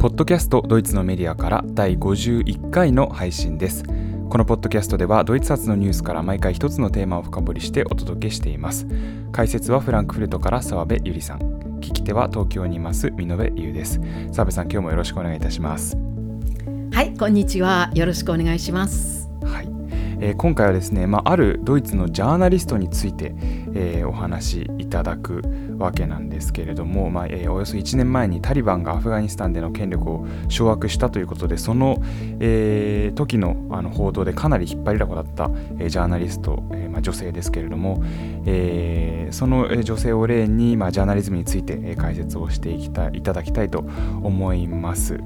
ポッドキャストドイツのメディアから第51回の配信です。このポッドキャストではドイツ発のニュースから毎回一つのテーマを深掘りしてお届けしています。解説はフランクフルトから澤部ゆりさん。聞き手は東京にいます美延優です。澤部さん今日もよろしくお願いいたします。はいこんにちは。よろしくお願いします。はい。えー、今回はですね、まあ、あるドイツのジャーナリストについて、えー、お話しいただくわけなんですけれども、まあえー、およそ1年前にタリバンがアフガニスタンでの権力を掌握したということでその、えー、時のあの報道でかなり引っ張りだこだった、えー、ジャーナリスト、えまあ、女性ですけれども、えー、その女性を例に、まあ、ジャーナリズムについて解説をしていきたいただきたいと思います、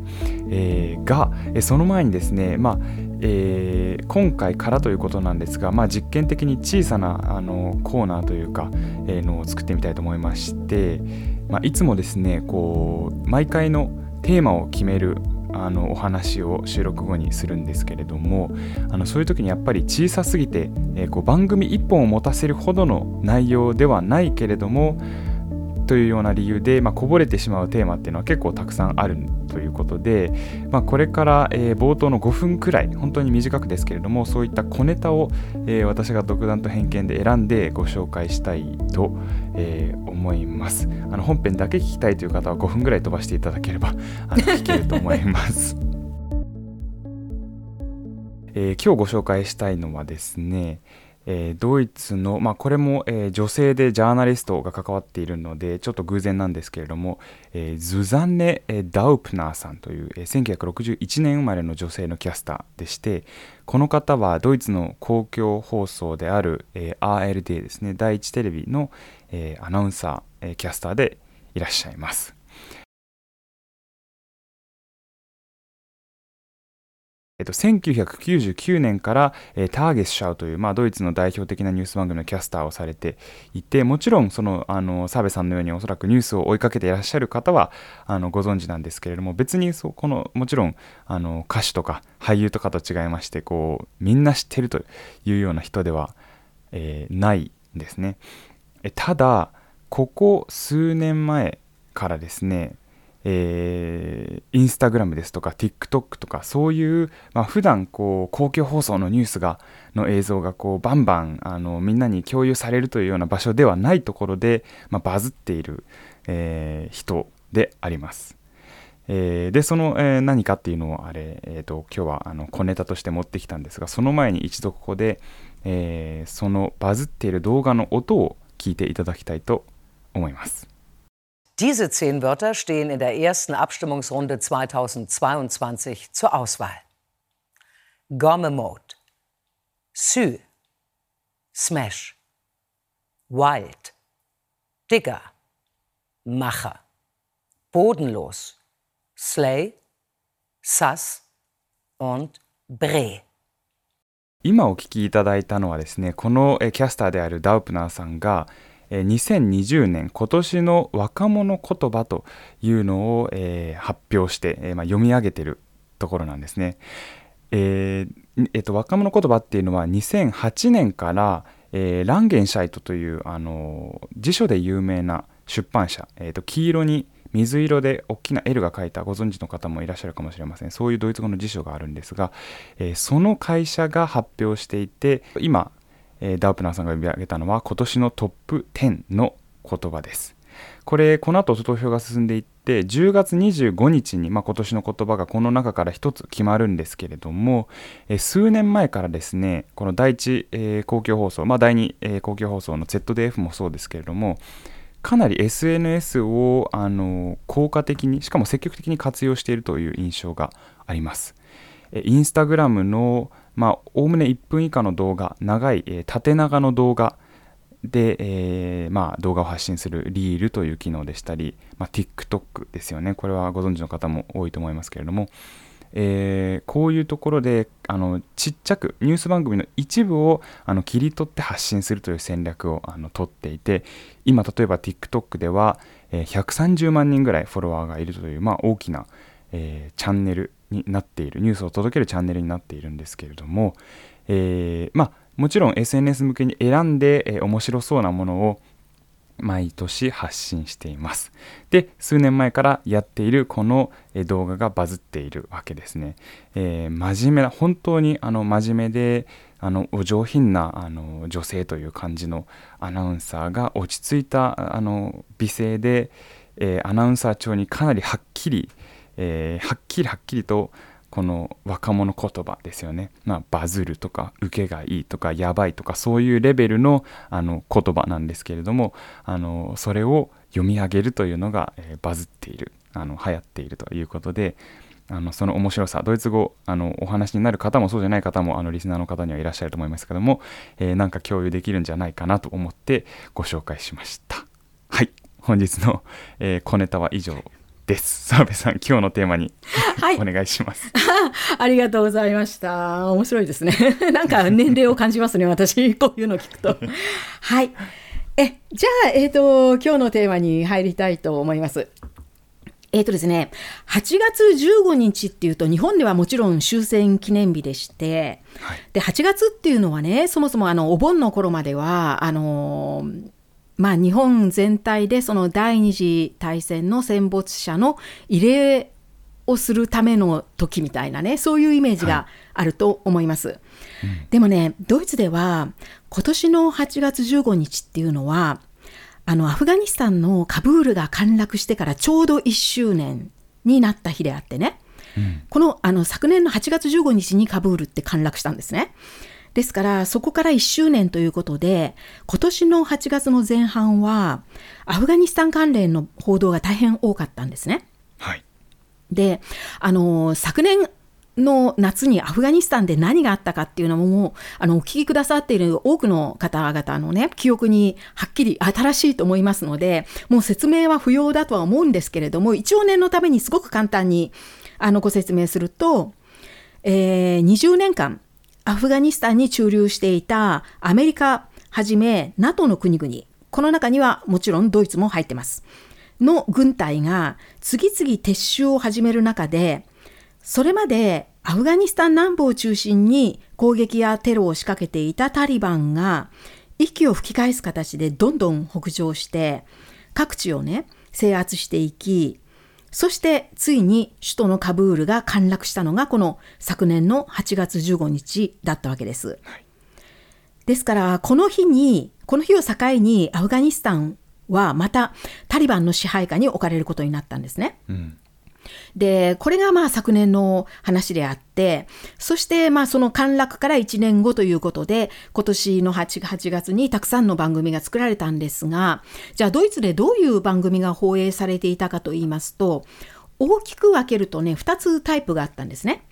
えー、がその前にですね、まあえー、今回からということなんですが、まあ、実験的に小さなあのコーナーというか、えー、のを作ってみたいと思いまして、まあ、いつもですねこう毎回のテーマを決めるあのお話を収録後にするんですけれどもあのそういう時にやっぱり小さすぎて、えー、こう番組1本を持たせるほどの内容ではないけれどもというような理由で、まあ、こぼれてしまうテーマっていうのは結構たくさんあるということで、まあ、これから、えー、冒頭の5分くらい本当に短くですけれどもそういった小ネタを、えー、私が独断と偏見で選んでご紹介したいと、えー、思います。あの本編だけ聞きたいという方は5分ぐらい飛ばしていただければ あの聞けると思います。えー、今日ご紹介したいのはですね、えー、ドイツの、まあ、これも、えー、女性でジャーナリストが関わっているのでちょっと偶然なんですけれども、えー、ズザンネ・ダウプナーさんという、えー、1961年生まれの女性のキャスターでしてこの方はドイツの公共放送である、えー、ARD ですね第一テレビの、えー、アナウンサー、えー、キャスターでいらっしゃいます。っと、1999年から、えー、ターゲスシャウという、まあ、ドイツの代表的なニュース番組のキャスターをされていてもちろんそのあの澤部さんのようにおそらくニュースを追いかけていらっしゃる方はあのご存知なんですけれども別にそうこのもちろんあの歌手とか俳優とかと違いましてこうみんな知ってるというような人では、えー、ないんですね。えただここ数年前からですねえー、インスタグラムですとか TikTok とかそういう、まあ、普段こう公共放送のニュースがの映像がこうバンバンあのみんなに共有されるというような場所ではないところで、まあ、バズっている、えー、人であります。えー、でその、えー、何かっていうのをあれ、えーと、今日はあの小ネタとして持ってきたんですがその前に一度ここで、えー、そのバズっている動画の音を聞いていただきたいと思います。Diese zehn Wörter stehen in der ersten Abstimmungsrunde 2022 zur Auswahl. Gomme Mode, Sü, Smash, Wild, Digger, Macher, Bodenlos, Slay, Sass und Bre. 今お聞きいただいたのはですねこのキャスターであるダウプナーさんが 2020年今年の若者言葉というのを、えー、発表して、えーまあ、読み上げてるところなんですね。えーえーと、若者言葉っていうのは2008年から、えー、ランゲンシャイトという、あの辞書で有名な出版社、えーと、黄色に水色で大きな L が書いたご存知の方もいらっしゃるかもしれませんそういうドイツ語の辞書があるんですが、えー、その会社が発表していて今えー、ダープナーさんが呼び上げたのは今年のトップ10の言葉です。これ、この後投票が進んでいって、10月25日に、まあ、今年の言葉がこの中から1つ決まるんですけれども、え、数年前からですね、この第一、えー、公共放送、まあ、第二、えー、公共放送の ZDF もそうですけれども、かなり SNS をあの効果的に、しかも積極的に活用しているという印象があります。インスタグラムのまあ、おおむね1分以下の動画、長い、えー、縦長の動画で、えー、まあ、動画を発信するリールという機能でしたり、まあ、TikTok ですよね。これはご存知の方も多いと思いますけれども、えー、こういうところであのちっちゃくニュース番組の一部をあの切り取って発信するという戦略をあの取っていて今例えば TikTok では、えー、130万人ぐらいフォロワーがいるという、まあ、大きな、えー、チャンネルになっているニュースを届けるチャンネルになっているんですけれども、えー、まあもちろん SNS 向けに選んで、えー、面白そうなものを毎年発信しています。で数年前からやっているこの動画がバズっているわけですね、えー、真面目な本当にあの真面目であのお上品なあの女性という感じのアナウンサーが落ち着いたあの美声で、えー、アナウンサー調にかなりはっきり、えー、はっきりはっきりとこの若者言葉ですよね、まあ、バズるとか受けがいいとかやばいとかそういうレベルのあの言葉なんですけれどもあのそれを読み上げるというのが、えー、バズっているあの流行っているということであのその面白さドイツ語あのお話になる方もそうじゃない方もあのリスナーの方にはいらっしゃると思いますけども、えー、なんか共有できるんじゃないかなと思ってご紹介しました。はい。本日の、えー、小ネタは以上。です。澤部さん、今日のテーマに、はい、お願いします。ありがとうございました。面白いですね。なんか年齢を感じますね、私、こういうの聞くと。はい。え、じゃあ、えっ、ー、と、今日のテーマに入りたいと思います。えっ、ー、とですね、8月15日っていうと、日本ではもちろん終戦記念日でして、はい、で、8月っていうのはね、そもそもあの、お盆の頃までは、あのーまあ、日本全体でその第二次大戦の戦没者の慰霊をするための時みたいなねそういうイメージがあると思います、はいうん、でもねドイツでは今年の8月15日っていうのはあのアフガニスタンのカブールが陥落してからちょうど1周年になった日であってね、うん、このあの昨年の8月15日にカブールって陥落したんですね。ですから、そこから1周年ということで、今年の8月の前半は、アフガニスタン関連の報道が大変多かったんですね。はい。で、あの、昨年、の夏にアフガニスタンで何があったかっていうのももうあのお聞きくださっている多くの方々のね記憶にはっきり新しいと思いますのでもう説明は不要だとは思うんですけれども一応念のためにすごく簡単にあのご説明すると、えー、20年間アフガニスタンに駐留していたアメリカはじめ NATO の国々、この中にはもちろんドイツも入ってます。の軍隊が次々撤収を始める中で、それまでアフガニスタン南部を中心に攻撃やテロを仕掛けていたタリバンが息を吹き返す形でどんどん北上して各地をね制圧していきそしてついに首都のカブールが陥落したのがこの昨年の8月15日だったわけです。はい、ですからこの日にこの日を境にアフガニスタンはまたタリバンの支配下に置かれることになったんですね。うんで、これがまあ昨年の話であって、そしてまあその陥落から1年後ということで、今年の 8, 8月にたくさんの番組が作られたんですが、じゃあドイツでどういう番組が放映されていたかと言いますと、大きく分けるとね、2つタイプがあったんですね。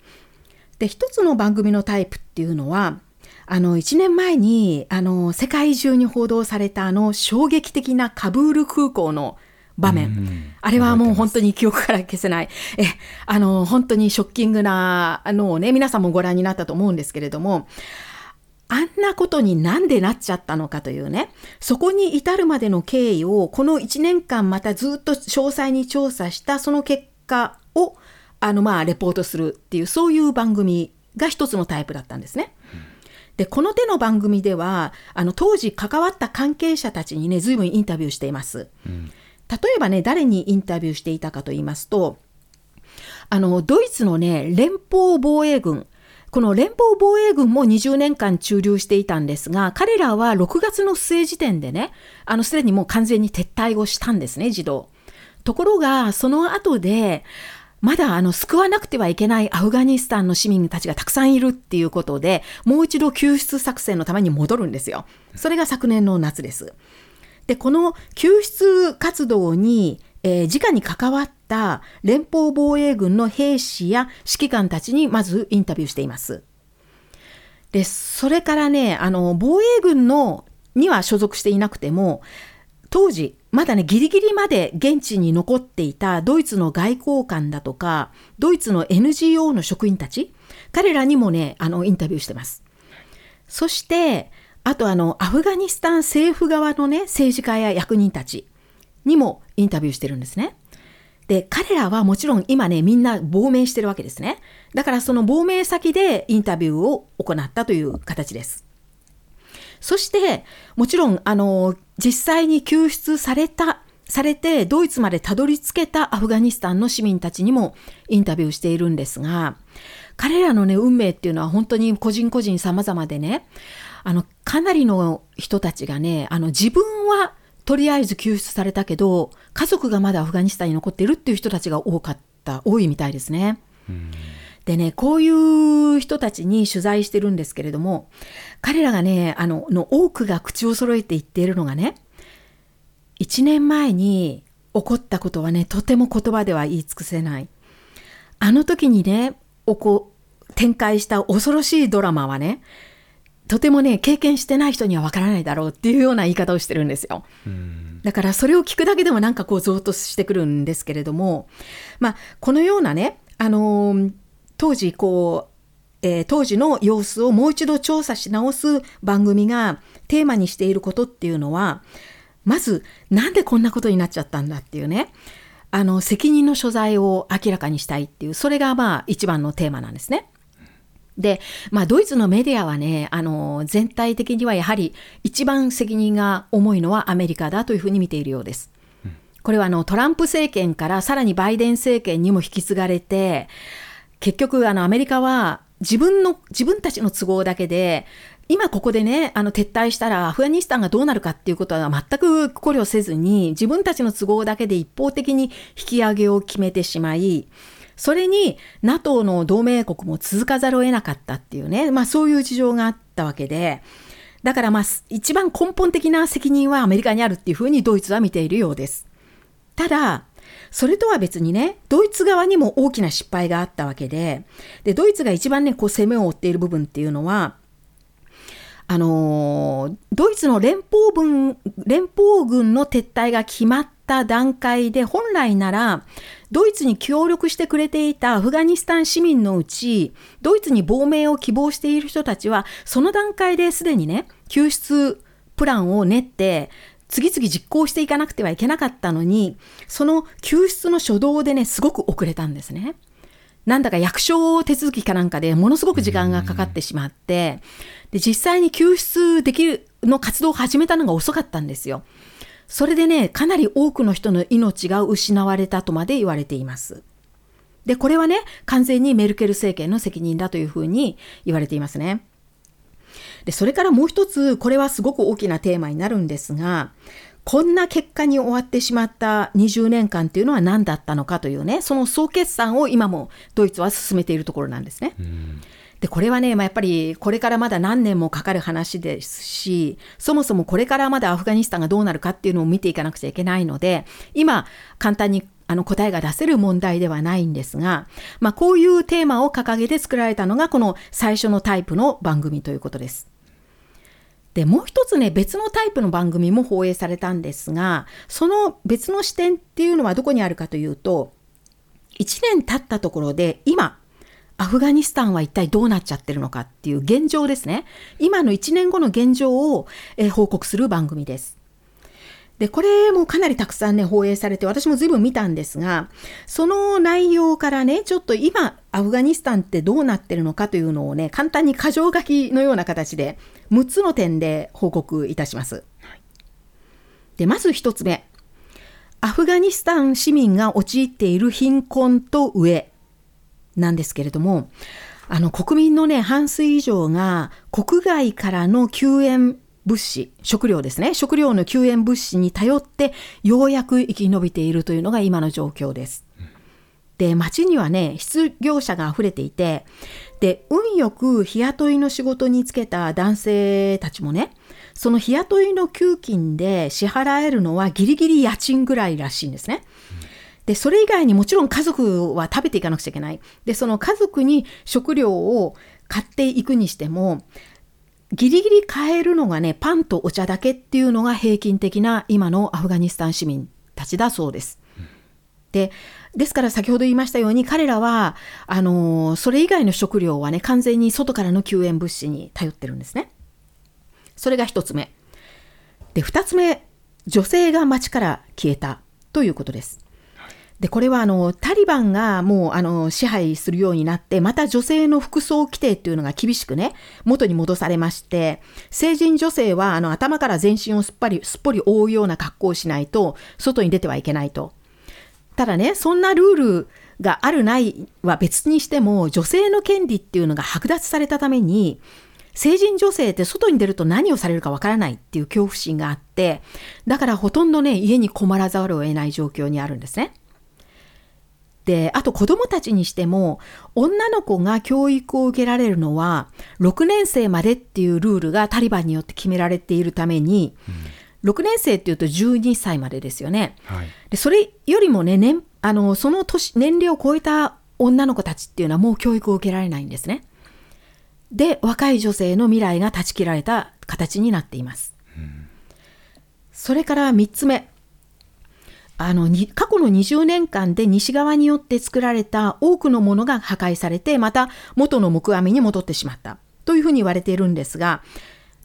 で、1つの番組のタイプっていうのは、あの、1年前に、あの、世界中に報道されたあの衝撃的なカブール空港の場面。あれはもう本当に記憶から消せない。え、あの、本当にショッキングなのをね、皆さんもご覧になったと思うんですけれども、あんなことになんでなっちゃったのかというね、そこに至るまでの経緯を、この1年間またずっと詳細に調査したその結果を、あの、まあ、レポートするっていう、そういう番組が一つのタイプだったんですね。で、この手の番組では、あの、当時関わった関係者たちにね、随分インタビューしています。うん例えばね、誰にインタビューしていたかと言いますと、あの、ドイツのね、連邦防衛軍、この連邦防衛軍も20年間駐留していたんですが、彼らは6月の末時点でね、あの、すでにもう完全に撤退をしたんですね、自動。ところが、その後で、まだあの救わなくてはいけないアフガニスタンの市民たちがたくさんいるっていうことで、もう一度救出作戦のために戻るんですよ。それが昨年の夏です。で、この救出活動に、えー、直に関わった連邦防衛軍の兵士や指揮官たちにまずインタビューしています。で、それからね、あの、防衛軍のには所属していなくても、当時、まだね、ギリギリまで現地に残っていたドイツの外交官だとか、ドイツの NGO の職員たち、彼らにもね、あの、インタビューしてます。そして、あとあの、アフガニスタン政府側のね、政治家や役人たちにもインタビューしてるんですね。で、彼らはもちろん今ね、みんな亡命してるわけですね。だからその亡命先でインタビューを行ったという形です。そして、もちろん、あの、実際に救出されたされてドイツまでたどり着けたアフガニスタンの市民たちにもインタビューしているんですが彼らのね運命っていうのは本当に個人個人様々でねあのかなりの人たちがねあの自分はとりあえず救出されたけど家族がまだアフガニスタンに残っているっていう人たちが多かった多いみたいですね。でねこういう人たちに取材してるんですけれども彼らがねあのの多くが口を揃えて言っているのがね1年前に起こったことはねとても言葉では言い尽くせないあの時にねおこ展開した恐ろしいドラマはねとてもね経験してない人にはわからないだろうっていうような言い方をしてるんですよだからそれを聞くだけでもなんかこうゾーッとしてくるんですけれどもまあこのようなねあのー当時こうえー、当時の様子をもう一度調査し直す番組がテーマにしていることっていうのはまずなんでこんなことになっちゃったんだっていうねあの責任の所在を明らかにしたいっていうそれがまあ一番のテーマなんですね。で、まあ、ドイツのメディアはね、あの、全体的にはやはり一番責任が重いのはアメリカだというふうに見ているようです。これはあのトランプ政権からさらにバイデン政権にも引き継がれて、結局あのアメリカは自分の、自分たちの都合だけで、今ここでね、あの撤退したらアフガニスタンがどうなるかっていうことは全く考慮せずに、自分たちの都合だけで一方的に引き上げを決めてしまい、それに NATO の同盟国も続かざるを得なかったっていうね、まあそういう事情があったわけで、だからまあ一番根本的な責任はアメリカにあるっていうふうにドイツは見ているようです。ただ、それとは別にね、ドイツ側にも大きな失敗があったわけで、で、ドイツが一番ね、こう攻めを追っている部分っていうのは、あのドイツの連邦軍連邦軍の撤退が決まった段階で本来ならドイツに協力してくれていたアフガニスタン市民のうちドイツに亡命を希望している人たちはその段階ですでにね救出プランを練って次々実行していかなくてはいけなかったのにその救出の初動でねすごく遅れたんですね。なんだか役所手続きかなんかでものすごく時間がかかってしまって、で、実際に救出できるの活動を始めたのが遅かったんですよ。それでね、かなり多くの人の命が失われたとまで言われています。で、これはね、完全にメルケル政権の責任だというふうに言われていますね。で、それからもう一つ、これはすごく大きなテーマになるんですが、こんな結果に終わってしまった20年間っていうのは何だったのかというね、その総決算を今もドイツは進めているところなんですね。で、これはね、まあ、やっぱりこれからまだ何年もかかる話ですし、そもそもこれからまだアフガニスタンがどうなるかっていうのを見ていかなくちゃいけないので、今、簡単にあの答えが出せる問題ではないんですが、まあ、こういうテーマを掲げて作られたのがこの最初のタイプの番組ということです。で、もう一つね、別のタイプの番組も放映されたんですが、その別の視点っていうのはどこにあるかというと、1年経ったところで今、アフガニスタンは一体どうなっちゃってるのかっていう現状ですね。今の1年後の現状を、え報告する番組です。で、これもかなりたくさんね、放映されて、私も随分見たんですが、その内容からね、ちょっと今、アフガニスタンってどうなってるのかというのをね、簡単に箇条書きのような形で、6つの点で報告いたします。で、まず1つ目。アフガニスタン市民が陥っている貧困と飢えなんですけれども、あの国民のね、半数以上が国外からの救援物資、食料ですね。食料の救援物資に頼って、ようやく生き延びているというのが今の状況です。で、街にはね、失業者が溢れていて、で、運よく日雇いの仕事に就けた男性たちもね、その日雇いの給金で支払えるのはギリギリ家賃ぐらいらしいんですね。で、それ以外にもちろん家族は食べていかなくちゃいけない。で、その家族に食料を買っていくにしても、ギリギリ買えるのがね、パンとお茶だけっていうのが平均的な今のアフガニスタン市民たちだそうです。で、ですから先ほど言いましたように彼らは、あの、それ以外の食料はね、完全に外からの救援物資に頼ってるんですね。それが一つ目。で、二つ目、女性が街から消えたということです。でこれはあのタリバンがもうあの支配するようになってまた女性の服装規定っていうのが厳しくね元に戻されまして成人女性はあの頭から全身をすっぱりすっぽり覆うような格好をしないと外に出てはいけないとただねそんなルールがあるないは別にしても女性の権利っていうのが剥奪されたために成人女性って外に出ると何をされるかわからないっていう恐怖心があってだからほとんどね家に困らざるを得ない状況にあるんですね。で、あと子供たちにしても、女の子が教育を受けられるのは、6年生までっていうルールがタリバンによって決められているために、うん、6年生っていうと12歳までですよね。はい、でそれよりもね、年あのその年年齢を超えた女の子たちっていうのはもう教育を受けられないんですね。で、若い女性の未来が断ち切られた形になっています。うん、それから3つ目。あの過去の20年間で西側によって作られた多くのものが破壊されてまた元の木阿弥に戻ってしまったというふうに言われているんですが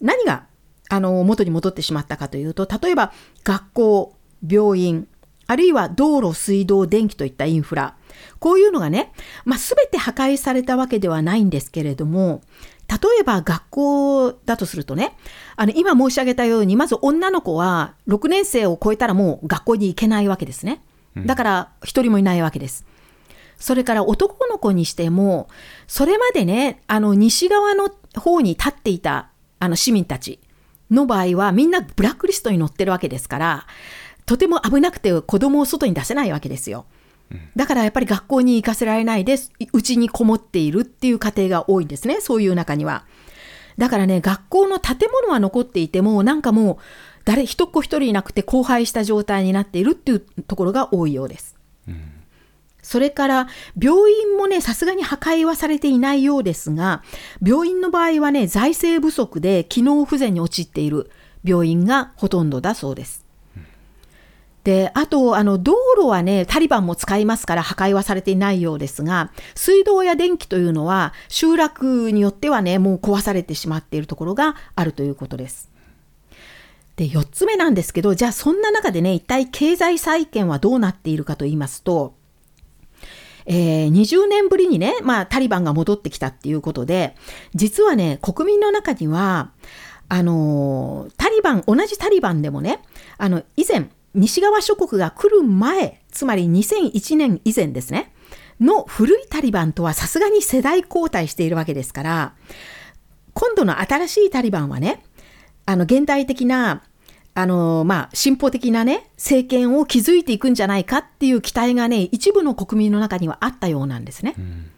何があの元に戻ってしまったかというと例えば学校病院あるいは道路水道電気といったインフラこういうのがね、まあ、全て破壊されたわけではないんですけれども例えば学校だとするとね、あの今申し上げたように、まず女の子は6年生を超えたらもう学校に行けないわけですね。だから一人もいないわけです。それから男の子にしても、それまでね、あの西側の方に立っていたあの市民たちの場合はみんなブラックリストに載ってるわけですから、とても危なくて子供を外に出せないわけですよ。だからやっぱり学校に行かせられないで、うちにこもっているっていう家庭が多いんですね、そういう中には。だからね、学校の建物は残っていても、なんかもう、誰、一っ子一人いなくて荒廃した状態になっているっていうところが多いようです。うん、それから、病院もね、さすがに破壊はされていないようですが、病院の場合はね、財政不足で機能不全に陥っている病院がほとんどだそうです。で、あと、あの、道路はね、タリバンも使いますから破壊はされていないようですが、水道や電気というのは集落によってはね、もう壊されてしまっているところがあるということです。で、4つ目なんですけど、じゃあそんな中でね、一体経済再建はどうなっているかと言いますと、えー、20年ぶりにね、まあ、タリバンが戻ってきたっていうことで、実はね、国民の中には、あのタリバン、同じタリバンでもね、あの、以前、西側諸国が来る前、つまり2001年以前ですね、の古いタリバンとはさすがに世代交代しているわけですから、今度の新しいタリバンはね、あの現代的な、あのまあ、進歩的なね、政権を築いていくんじゃないかっていう期待がね、一部の国民の中にはあったようなんですね。うん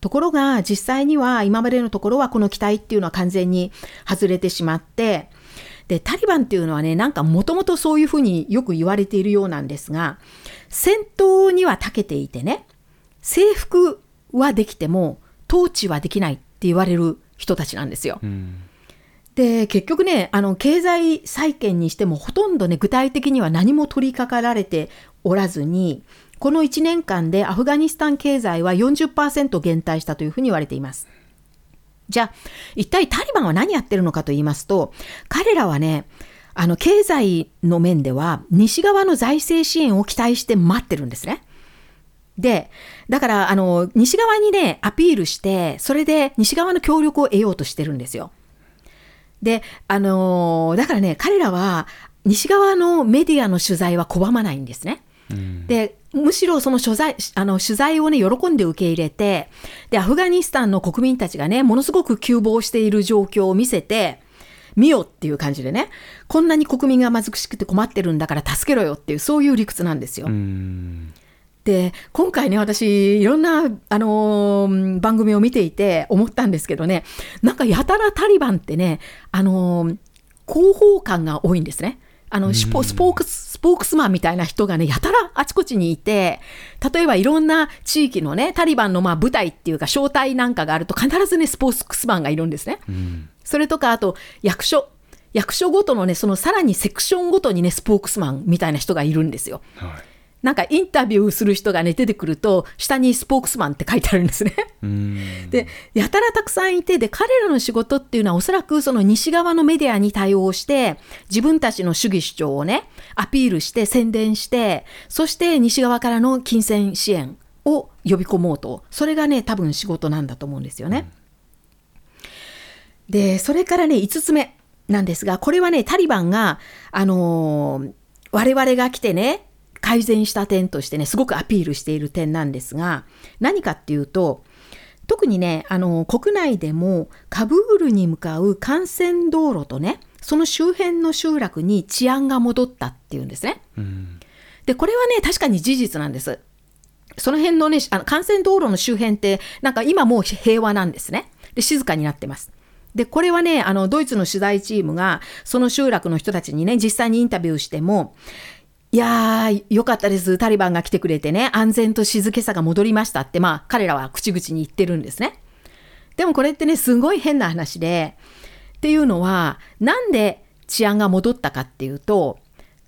ところが実際には今までのところはこの期待っていうのは完全に外れてしまってで、タリバンっていうのはね、なんかもともとそういうふうによく言われているようなんですが、戦闘には長けていてね、征服はできても、統治はできないって言われる人たちなんですよ。うんで結局ねあの経済再建にしてもほとんどね具体的には何も取り掛かられておらずにこの1年間でアフガニスタン経済は40%減退したというふうに言われています。じゃあ、一体タリバンは何やってるのかと言いますと、彼らはね、あの、経済の面では、西側の財政支援を期待して待ってるんですね。で、だから、あの、西側にね、アピールして、それで西側の協力を得ようとしてるんですよ。で、あのだからね、彼らは、西側のメディアの取材は拒まないんですね。うん、で、むしろその取材あの取材をね、喜んで受け入れて、で、アフガニスタンの国民たちがね、ものすごく急防している状況を見せて、見よっていう感じでね、こんなに国民が貧しくて困ってるんだから助けろよっていう、そういう理屈なんですよ。で、今回ね、私、いろんな、あのー、番組を見ていて思ったんですけどね、なんかやたらタリバンってね、あのー、広報感が多いんですね。あのスポスポークス、スポークスマンみたいな人がね、やたらあちこちにいて、例えばいろんな地域のね、タリバンのまあ部隊っていうか、招待なんかがあると、必ずね、スポークスマンがいるんですね。うん、それとか、あと、役所。役所ごとのね、そのさらにセクションごとにね、スポークスマンみたいな人がいるんですよ。はいなんかインタビューする人がね出てくると下にスポークスマンって書いてあるんですね。でやたらたくさんいてで彼らの仕事っていうのはおそらくその西側のメディアに対応して自分たちの主義主張をねアピールして宣伝してそして西側からの金銭支援を呼び込もうとそれがね多分仕事なんだと思うんですよね。でそれからね5つ目なんですがこれはねタリバンがあのー、我々が来てね改善した点としてね、すごくアピールしている点なんですが、何かっていうと、特にね、あの、国内でもカブールに向かう幹線道路とね、その周辺の集落に治安が戻ったっていうんですね。うん、で、これはね、確かに事実なんです。その辺のね、あの幹線道路の周辺って、なんか今もう平和なんですね。で、静かになってます。で、これはね、あの、ドイツの取材チームが、その集落の人たちにね、実際にインタビューしても、いやー、よかったです。タリバンが来てくれてね、安全と静けさが戻りましたって、まあ、彼らは口々に言ってるんですね。でもこれってね、すごい変な話で、っていうのは、なんで治安が戻ったかっていうと、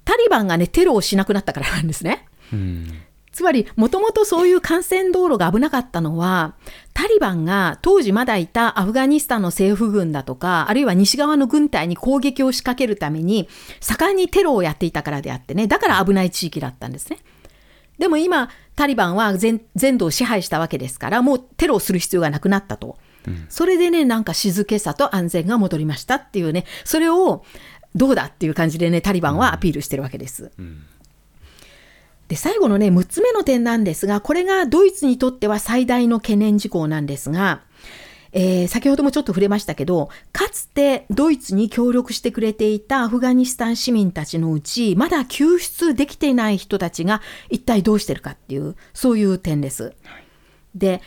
タリバンがね、テロをしなくなったからなんですね。うんつまり、もともとそういう幹線道路が危なかったのは、タリバンが当時まだいたアフガニスタンの政府軍だとか、あるいは西側の軍隊に攻撃を仕掛けるために、盛んにテロをやっていたからであってね、だから危ない地域だったんですね。でも今、タリバンは全全土を支配したわけですから、もうテロをする必要がなくなったと。うん、それでね、なんか静けさと安全が戻りましたっていうね、それをどうだっていう感じでね、タリバンはアピールしてるわけです。うんで最後のね6つ目の点なんですがこれがドイツにとっては最大の懸念事項なんですが、えー、先ほどもちょっと触れましたけどかつてドイツに協力してくれていたアフガニスタン市民たちのうちまだ救出できていない人たちが一体どうしてるかっていうそういう点です。で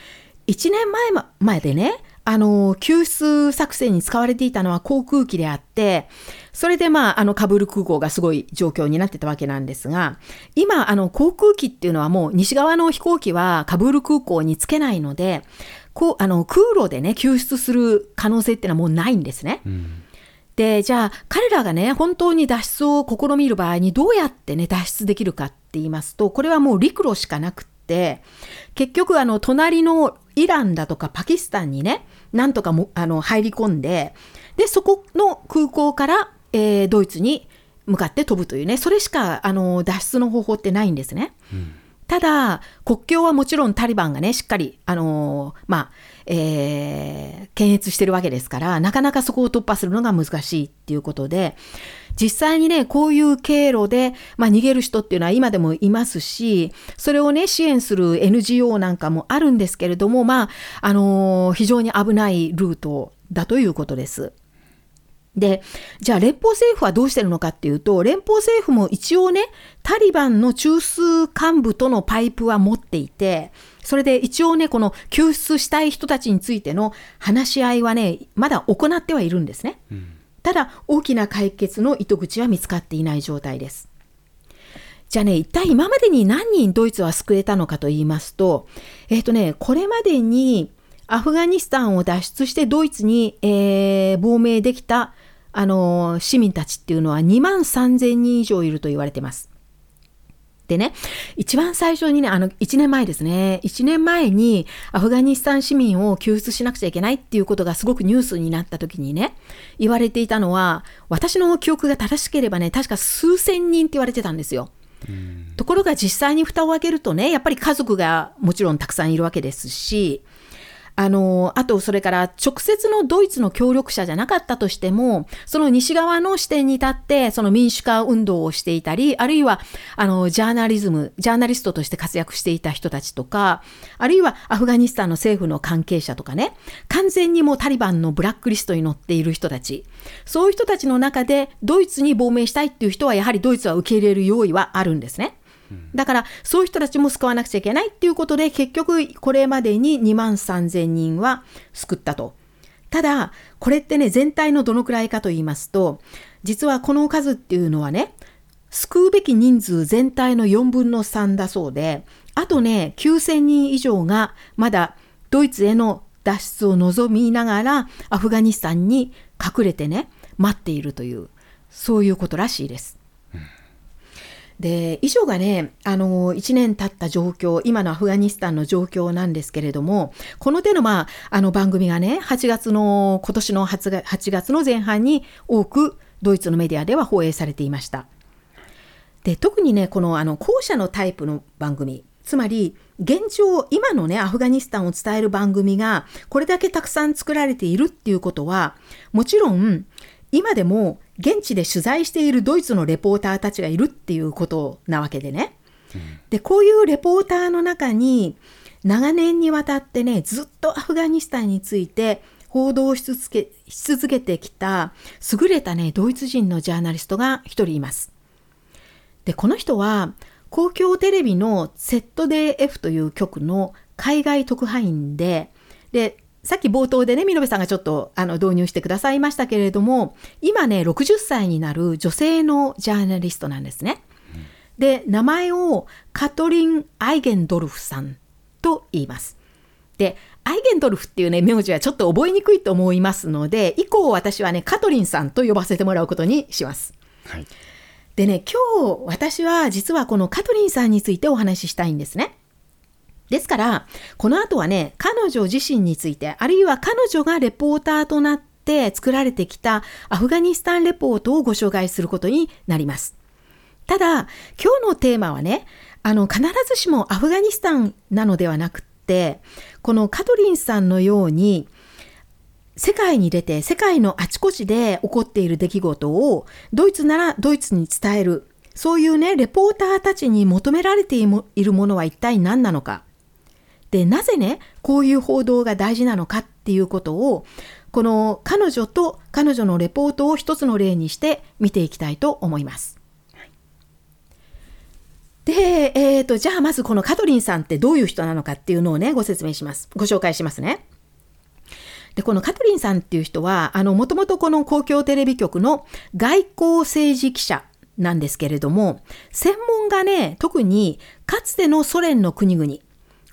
1年前前でねあの、救出作戦に使われていたのは航空機であって、それでまあ、あの、カブール空港がすごい状況になってたわけなんですが、今、あの、航空機っていうのはもう西側の飛行機はカブール空港につけないので、こう、あの、空路でね、救出する可能性っていうのはもうないんですね。うんで、じゃあ彼らがね、本当に脱出を試みる場合にどうやってね、脱出できるかって言いますと、これはもう陸路しかなくって、結局あの、隣のイランだとかパキスタンにね、なんとかもあの入り込んで、で、そこの空港から、えー、ドイツに向かって飛ぶというね、それしかあの脱出の方法ってないんですね。うんただ、国境はもちろんタリバンがね、しっかり、あのー、まあ、えー、検閲してるわけですから、なかなかそこを突破するのが難しいっていうことで、実際にね、こういう経路で、まあ、逃げる人っていうのは今でもいますし、それをね、支援する NGO なんかもあるんですけれども、まあ、あのー、非常に危ないルートだということです。で、じゃあ連邦政府はどうしてるのかっていうと、連邦政府も一応ね、タリバンの中枢幹部とのパイプは持っていて、それで一応ね、この救出したい人たちについての話し合いはね、まだ行ってはいるんですね。うん、ただ、大きな解決の糸口は見つかっていない状態です。じゃあね、一体今までに何人ドイツは救えたのかと言いますと、えっ、ー、とね、これまでにアフガニスタンを脱出してドイツに、えー、亡命できたあの市民たちっていうのは2万3000人以上いると言われてます。でね、一番最初にね、あの、1年前ですね、1年前にアフガニスタン市民を救出しなくちゃいけないっていうことがすごくニュースになった時にね、言われていたのは、私の記憶が正しければね、確か数千人って言われてたんですよ。ところが実際に蓋を開けるとね、やっぱり家族がもちろんたくさんいるわけですし、あの、あと、それから直接のドイツの協力者じゃなかったとしても、その西側の視点に立って、その民主化運動をしていたり、あるいは、あの、ジャーナリズム、ジャーナリストとして活躍していた人たちとか、あるいはアフガニスタンの政府の関係者とかね、完全にもうタリバンのブラックリストに載っている人たち、そういう人たちの中で、ドイツに亡命したいっていう人は、やはりドイツは受け入れる用意はあるんですね。だからそういう人たちも救わなくちゃいけないっていうことで結局これまでに2万3000人は救ったと。ただこれってね全体のどのくらいかと言いますと実はこの数っていうのはね救うべき人数全体の4分の3だそうであとね9000人以上がまだドイツへの脱出を望みながらアフガニスタンに隠れてね待っているというそういうことらしいです。で以上がねあの1年経った状況今のアフガニスタンの状況なんですけれどもこの手の,、まあ、あの番組がね8月の今年の 8, 8月の前半に多くドイツのメディアでは放映されていました。で特にねこのあの後者のタイプの番組つまり現状今のねアフガニスタンを伝える番組がこれだけたくさん作られているっていうことはもちろん今でも現地で取材しているドイツのレポーターたちがいるっていうことなわけでね。でこういうレポーターの中に長年にわたってねずっとアフガニスタンについて報道し続けし続けてきた優れたねドイツ人のジャーナリストが一人います。でこの人は公共テレビの ZDF という局の海外特派員ででさっき冒頭でね、見延さんがちょっとあの導入してくださいましたけれども、今ね、60歳になる女性のジャーナリストなんですね。で、名前をカトリン・アイゲンドルフさんと言います。で、アイゲンドルフっていうね、名字はちょっと覚えにくいと思いますので、以降私はね、カトリンさんと呼ばせてもらうことにします。はい、でね、今日私は実はこのカトリンさんについてお話ししたいんですね。ですから、この後はね、彼女自身について、あるいは彼女がレポーターとなって作られてきたアフガニスタンレポートをご紹介することになります。ただ、今日のテーマはね、あの、必ずしもアフガニスタンなのではなくって、このカトリンさんのように、世界に出て、世界のあちこちで起こっている出来事を、ドイツならドイツに伝える、そういうね、レポーターたちに求められているものは一体何なのか。で、なぜね、こういう報道が大事なのかっていうことを、この彼女と彼女のレポートを一つの例にして見ていきたいと思います。で、えーと、じゃあまずこのカトリンさんってどういう人なのかっていうのをね、ご説明します。ご紹介しますね。で、このカトリンさんっていう人は、あの、もともとこの公共テレビ局の外交政治記者なんですけれども、専門がね、特にかつてのソ連の国々、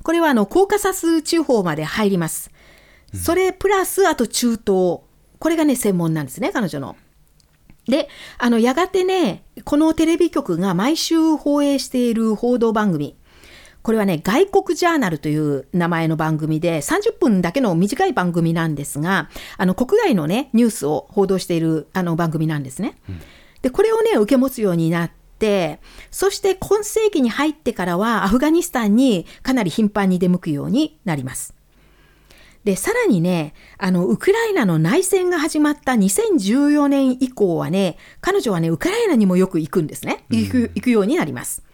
これはあのコーカサス地方まで入ります。それプラスあと中東、これがね専門なんですね彼女の。で、あのやがてねこのテレビ局が毎週放映している報道番組これはね、外国ジャーナルという名前の番組で、30分だけの短い番組なんですが、あの、国外のね、ニュースを報道しているあの番組なんですね。で、これをね、受け持つようになって、そして今世紀に入ってからはアフガニスタンにかなり頻繁に出向くようになります。で、さらにね、あの、ウクライナの内戦が始まった2014年以降はね、彼女はね、ウクライナにもよく行くんですね。行く、行くようになります。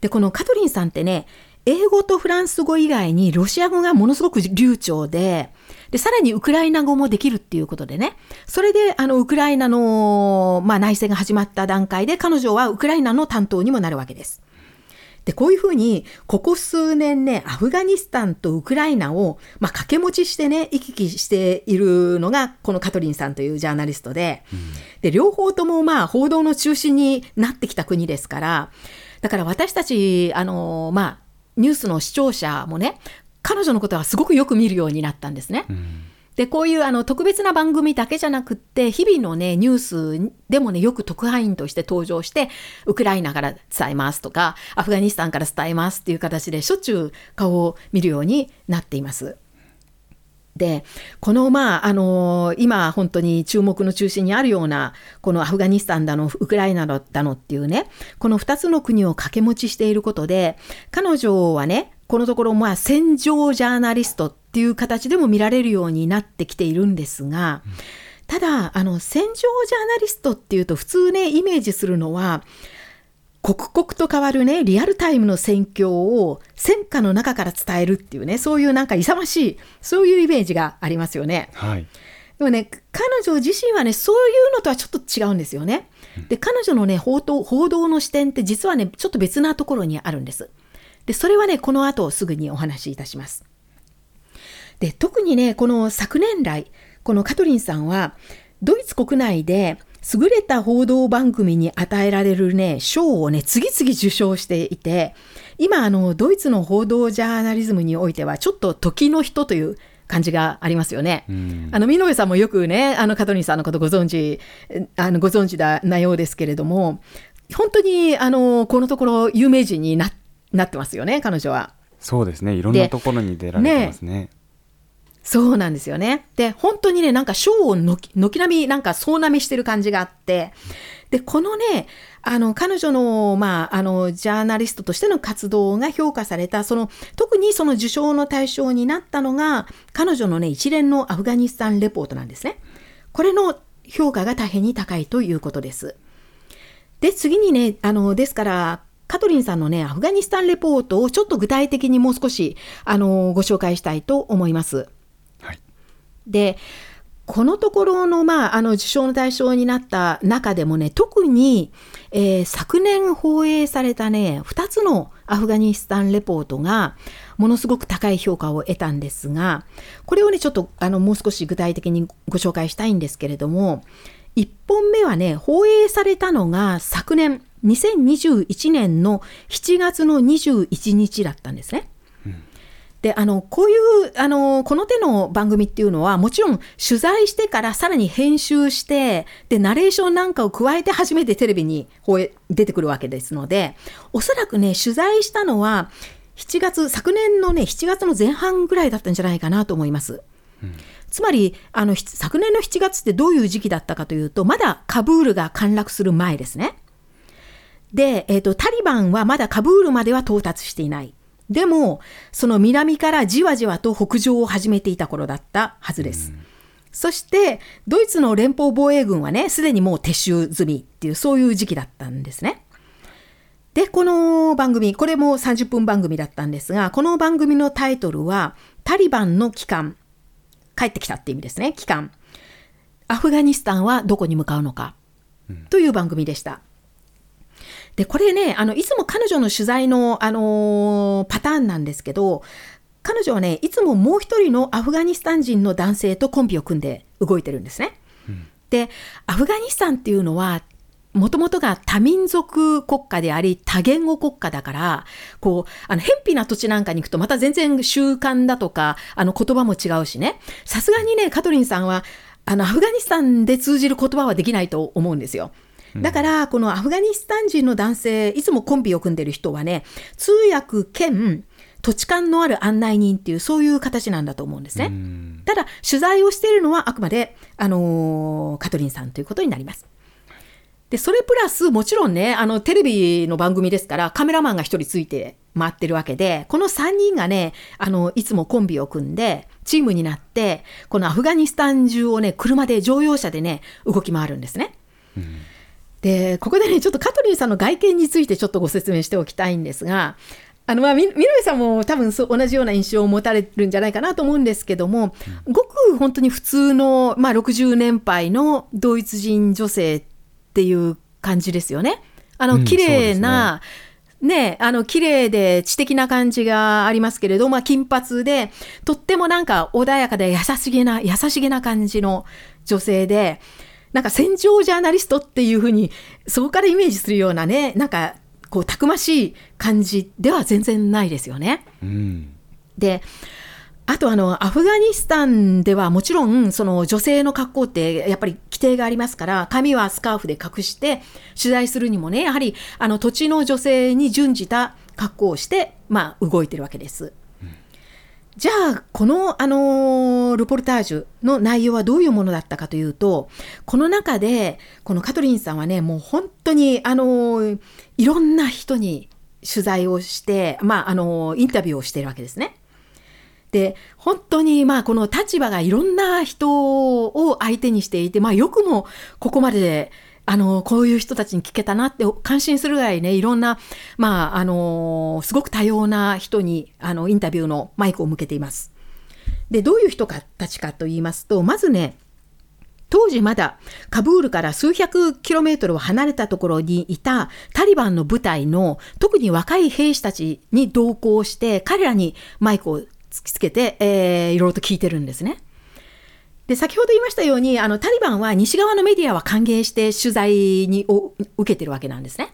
で、このカトリンさんってね、英語とフランス語以外にロシア語がものすごく流暢で、で、さらにウクライナ語もできるっていうことでね、それで、あの、ウクライナの、まあ、内戦が始まった段階で、彼女はウクライナの担当にもなるわけです。で、こういうふうに、ここ数年ね、アフガニスタンとウクライナを、まあ、掛け持ちしてね、行き来しているのが、このカトリンさんというジャーナリストで、うん、で、両方とも、まあ、報道の中心になってきた国ですから、だから私たち、あの、まあ、ニュースの視聴者もね、彼女のことはすごくよく見るようになったんですね。うんで、こういうあの特別な番組だけじゃなくって、日々のね、ニュースでもね、よく特派員として登場して、ウクライナから伝えますとか、アフガニスタンから伝えますっていう形で、しょっちゅう顔を見るようになっています。で、この、まあ、あの今本当に注目の中心にあるような、このアフガニスタンだの、ウクライナだのっていうね、この2つの国を掛け持ちしていることで、彼女はね、このところ、まあ、戦場ジャーナリストっていう形でも見られるようになってきているんですが、ただ、あの、戦場ジャーナリストっていうと、普通ね、イメージするのは、刻々と変わるね、リアルタイムの戦況を戦火の中から伝えるっていうね、そういうなんか勇ましい、そういうイメージがありますよね。はい。でもね、彼女自身はね、そういうのとはちょっと違うんですよね。で、彼女のね、報道、報道の視点って実はね、ちょっと別なところにあるんです。で、それはね、この後すぐにお話しいたします。で、特にね、この昨年来、このカトリンさんは、ドイツ国内で優れた報道番組に与えられるね、賞をね、次々受賞していて、今、あの、ドイツの報道ジャーナリズムにおいては、ちょっと時の人という感じがありますよね。うん、あの、美濃さんもよくね、あの、カトリンさんのことご存知、あの、ご存知だなようですけれども、本当にあのこのところ有名人にななってますよね彼女は。そうですねいろんなところに出られてますね。そうなんですよね。で、本当にね、なんか賞を軒並み、なんか総なめしてる感じがあって、で、このね、あの、彼女の、まあ、あの、ジャーナリストとしての活動が評価された、その、特にその受賞の対象になったのが、彼女のね、一連のアフガニスタンレポートなんですね。これの評価が大変に高いということです。で、次にね、あの、ですから、カトリンさんのね、アフガニスタンレポートをちょっと具体的にもう少し、あの、ご紹介したいと思います。で、このところの,、まあ、あの受賞の対象になった中でもね特に、えー、昨年放映されたね2つのアフガニスタンレポートがものすごく高い評価を得たんですがこれをねちょっとあのもう少し具体的にご紹介したいんですけれども1本目はね放映されたのが昨年2021年の7月の21日だったんですね。であのこういうあのこの手の番組っていうのはもちろん取材してからさらに編集してでナレーションなんかを加えて初めてテレビに出てくるわけですのでおそらくね取材したのは7月昨年のね7月の前半ぐらいだったんじゃないかなと思います。うんつまりあの昨年の7月ってどういう時期だったかというとまだカブールが陥落する前ですね。で、えーとタリバンはまだカブールまでは到達していない。でも、その南からじわじわと北上を始めていた頃だったはずです。そして、ドイツの連邦防衛軍はね、すでにもう撤収済みっていう、そういう時期だったんですね。で、この番組、これも30分番組だったんですが、この番組のタイトルは、タリバンの帰還。帰ってきたって意味ですね、帰還。アフガニスタンはどこに向かうのか。という番組でした。で、これね、あの、いつも彼女の取材の、あのー、パターンなんですけど、彼女はね、いつももう一人のアフガニスタン人の男性とコンビを組んで動いてるんですね。うん、で、アフガニスタンっていうのは、もともとが多民族国家であり、多言語国家だから、こう、あの、偏僻な土地なんかに行くと、また全然習慣だとか、あの、言葉も違うしね。さすがにね、カトリンさんは、あの、アフガニスタンで通じる言葉はできないと思うんですよ。だから、このアフガニスタン人の男性、いつもコンビを組んでる人はね、通訳兼土地勘のある案内人っていう、そういう形なんだと思うんですね。ただ、取材をしているのはあくまで、あのー、カトリンさんということになります。で、それプラス、もちろんね、あの、テレビの番組ですから、カメラマンが一人ついて回ってるわけで、この3人がね、あの、いつもコンビを組んで、チームになって、このアフガニスタン中をね、車で乗用車でね、動き回るんですね。うんで、ここでね、ちょっとカトリンさんの外見についてちょっとご説明しておきたいんですが、あのまあ、み、みのさんも多分そう同じような印象を持たれるんじゃないかなと思うんですけども、ごく本当に普通の、まあ、60年配のドイツ人女性っていう感じですよね。あの、綺麗な、うん、ね、ね、あの、綺麗で知的な感じがありますけれど、まあ、金髪で、とってもなんか穏やかで優しげな、優しげな感じの女性で、なんか戦場ジャーナリストっていうふうに、そこからイメージするようなね、なんか、こう、たくましい感じでは全然ないですよね。うん、で、あとあの、アフガニスタンではもちろん、その女性の格好ってやっぱり規定がありますから、髪はスカーフで隠して、取材するにもね、やはりあの土地の女性に準じた格好をして、まあ動いてるわけです。じゃあ、この、あのー、ルポルタージュの内容はどういうものだったかというと、この中で、このカトリンさんはね、もう本当に、あのー、いろんな人に取材をして、まあ、あのー、インタビューをしているわけですね。で、本当に、まあ、この立場がいろんな人を相手にしていて、まあ、よくもここまで、あの、こういう人たちに聞けたなって感心するぐらいね、いろんな、まあ、あの、すごく多様な人に、あの、インタビューのマイクを向けています。で、どういう人たちかと言いますと、まずね、当時まだカブールから数百キロメートルを離れたところにいたタリバンの部隊の特に若い兵士たちに同行して彼らにマイクを突きつけて、えー、いろいろと聞いてるんですね。で、先ほど言いましたように、あの、タリバンは西側のメディアは歓迎して取材にを受けてるわけなんですね。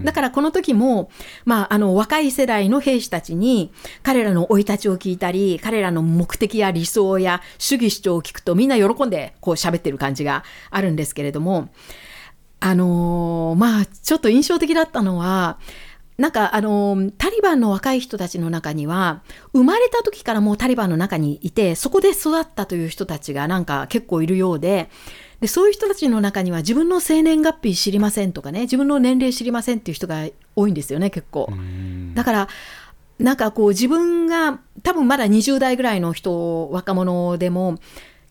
だからこの時も、まあ、あの、若い世代の兵士たちに、彼らの生い立ちを聞いたり、彼らの目的や理想や主義主張を聞くと、みんな喜んで、こう喋ってる感じがあるんですけれども、あのーまあちょっと印象的だったのはなんかあのータリバンの若い人たちの中には生まれた時からもうタリバンの中にいてそこで育ったという人たちがなんか結構いるようででそういう人たちの中には自分の生年月日知りませんとかね自分の年齢知りませんっていう人が多いんですよね結構。だからなんかこう自分が多分まだ20代ぐらいの人若者でも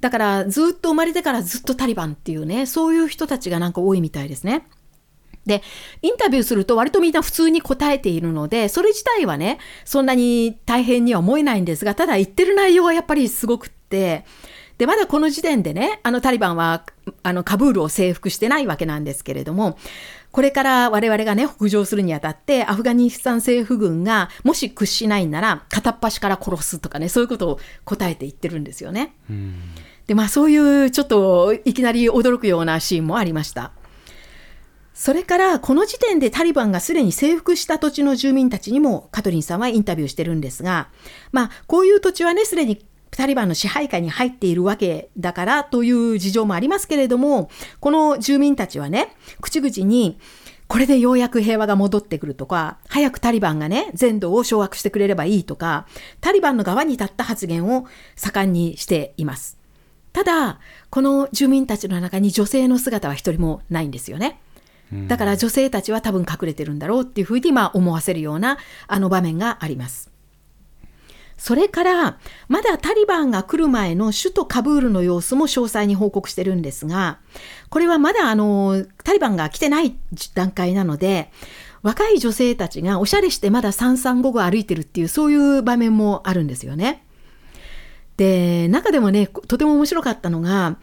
だからずっと生まれてからずっとタリバンっていうねそういう人たちがなんか多いみたいですね。で、インタビューすると割とみんな普通に答えているので、それ自体はね、そんなに大変には思えないんですが、ただ言ってる内容はやっぱりすごくって、で、まだこの時点でね、あのタリバンは、あのカブールを征服してないわけなんですけれども、これから我々がね、北上するにあたって、アフガニスタン政府軍がもし屈しないなら、片っ端から殺すとかね、そういうことを答えて言ってるんですよね。で、まあそういうちょっといきなり驚くようなシーンもありました。それからこの時点でタリバンがすでに征服した土地の住民たちにもカトリンさんはインタビューしてるんですが、まあこういう土地はねすでにタリバンの支配下に入っているわけだからという事情もありますけれども、この住民たちはね、口々にこれでようやく平和が戻ってくるとか、早くタリバンがね、全土を掌握してくれればいいとか、タリバンの側に立った発言を盛んにしています。ただ、この住民たちの中に女性の姿は一人もないんですよね。だから女性たちは多分隠れてるんだろうっていうふうにまあ思わせるようなあの場面があります。それから、まだタリバンが来る前の首都カブールの様子も詳細に報告してるんですが、これはまだあの、タリバンが来てない段階なので、若い女性たちがおしゃれしてまだ三三五五歩いてるっていうそういう場面もあるんですよね。で、中でもね、とても面白かったのが、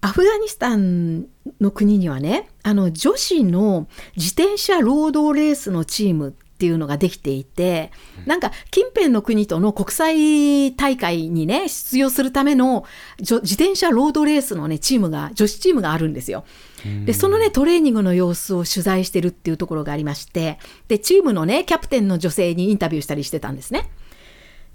アフガニスタンの国にはね、あの女子の自転車ロードレースのチームっていうのができていて、なんか近辺の国との国際大会にね、出場するための自転車ロードレースのね、チームが、女子チームがあるんですよ。で、そのね、トレーニングの様子を取材してるっていうところがありまして、で、チームのね、キャプテンの女性にインタビューしたりしてたんですね。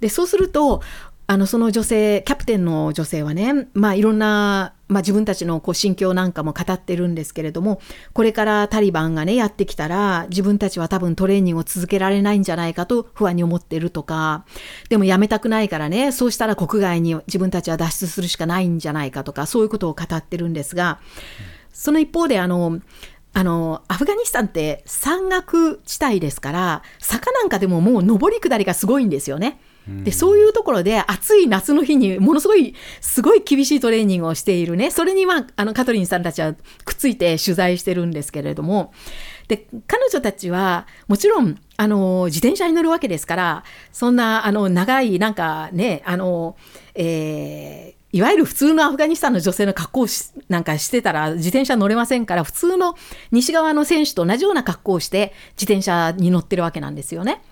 で、そうすると、あの、その女性、キャプテンの女性はね、まあいろんな、まあ自分たちのこう心境なんかも語ってるんですけれども、これからタリバンがね、やってきたら、自分たちは多分トレーニングを続けられないんじゃないかと不安に思ってるとか、でもやめたくないからね、そうしたら国外に自分たちは脱出するしかないんじゃないかとか、そういうことを語ってるんですが、その一方であの、あの、アフガニスタンって山岳地帯ですから、坂なんかでももう上り下りがすごいんですよね。で、そういうところで暑い夏の日にものすごい、すごい厳しいトレーニングをしているね。それにまあ、あの、カトリンさんたちはくっついて取材してるんですけれども、で、彼女たちは、もちろん、あの、自転車に乗るわけですから、そんな、あの、長い、なんかね、あの、えーいわゆる普通のアフガニスタンの女性の格好をしなんかしてたら自転車乗れませんから普通の西側の選手と同じような格好をして自転車に乗ってるわけなんですよね。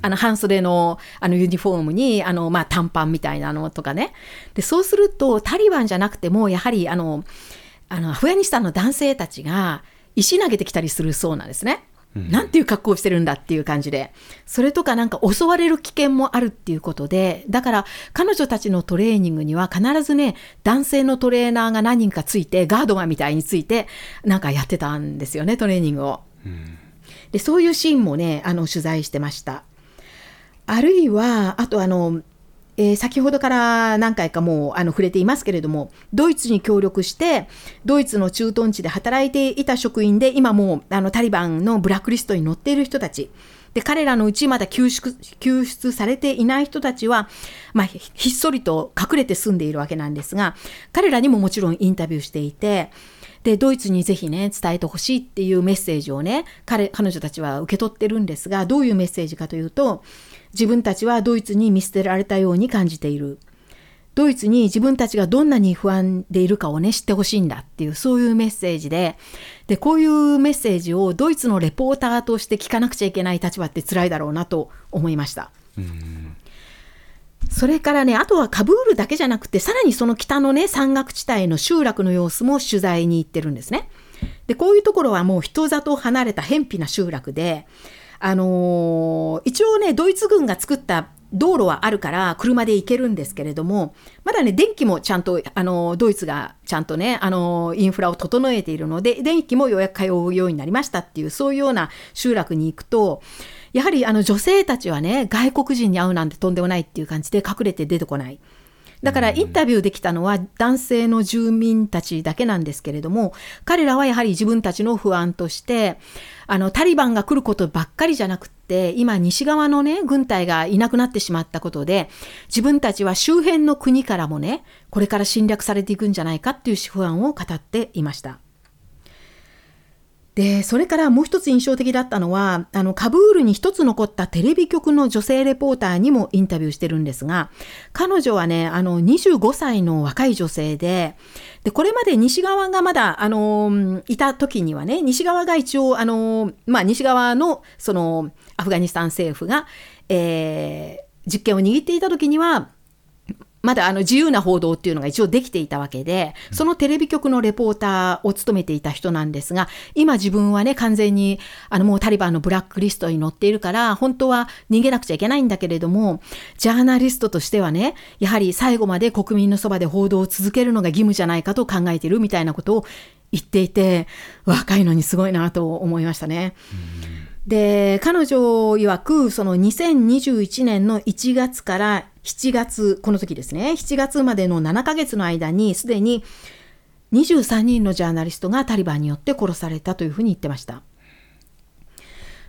あの半袖のあのユニフォームにあの、まあ、短パンみたいなのとかね。でそうするとタリバンじゃなくてもやはりあのあのアフガニスタンの男性たちが石投げてきたりするそうなんですね。なんていう格好をしてるんだっていう感じで。それとかなんか襲われる危険もあるっていうことで、だから彼女たちのトレーニングには必ずね、男性のトレーナーが何人かついて、ガードマンみたいについて、なんかやってたんですよね、トレーニングを。で、そういうシーンもね、あの、取材してました。あるいは、あとあの、えー先ほどから何回かもうあの触れていますけれども、ドイツに協力して、ドイツの駐屯地で働いていた職員で、今もうあのタリバンのブラックリストに載っている人たち、で彼らのうちまだ救出救出されていない人たちは、まあ、ひっそりと隠れて住んでいるわけなんですが、彼らにももちろんインタビューしていて、で、ドイツにぜひね、伝えてほしいっていうメッセージをね、彼、彼女たちは受け取ってるんですが、どういうメッセージかというと、自分たちはドイツに見捨てられたように感じている。ドイツに自分たちがどんなに不安でいるかをね、知ってほしいんだっていう、そういうメッセージで、で、こういうメッセージをドイツのレポーターとして聞かなくちゃいけない立場って辛いだろうなと思いました。それからね、あとはカブールだけじゃなくて、さらにその北のね、山岳地帯の集落の様子も取材に行ってるんですね。で、こういうところはもう人里離れた偏僻な集落で、あのー一応ね、ドイツ軍が作った道路はあるから車で行けるんですけれども、まだね、電気もちゃんと、あの、ドイツがちゃんとね、あの、インフラを整えているので、電気もようやく通うようになりましたっていう、そういうような集落に行くと、やはりあの女性たちはね、外国人に会うなんてとんでもないっていう感じで隠れて出てこない。だからインタビューできたのは男性の住民たちだけなんですけれども、彼らはやはり自分たちの不安として、あの、タリバンが来ることばっかりじゃなくて、今西側のね、軍隊がいなくなってしまったことで、自分たちは周辺の国からもね、これから侵略されていくんじゃないかっていう不安を語っていました。で、それからもう一つ印象的だったのは、あの、カブールに一つ残ったテレビ局の女性レポーターにもインタビューしてるんですが、彼女はね、あの、25歳の若い女性で、で、これまで西側がまだ、あの、いた時にはね、西側が一応、あの、まあ、西側の、その、アフガニスタン政府が、えー、実権を握っていた時には、まだあの自由な報道っていうのが一応できていたわけで、そのテレビ局のレポーターを務めていた人なんですが、今自分はね、完全にあのもうタリバンのブラックリストに載っているから、本当は逃げなくちゃいけないんだけれども、ジャーナリストとしてはね、やはり最後まで国民のそばで報道を続けるのが義務じゃないかと考えているみたいなことを言っていて、若いのにすごいなと思いましたね。で、彼女曰く、その2021年の1月から7月、この時ですね、7月までの7ヶ月の間に、すでに23人のジャーナリストがタリバンによって殺されたというふうに言ってました。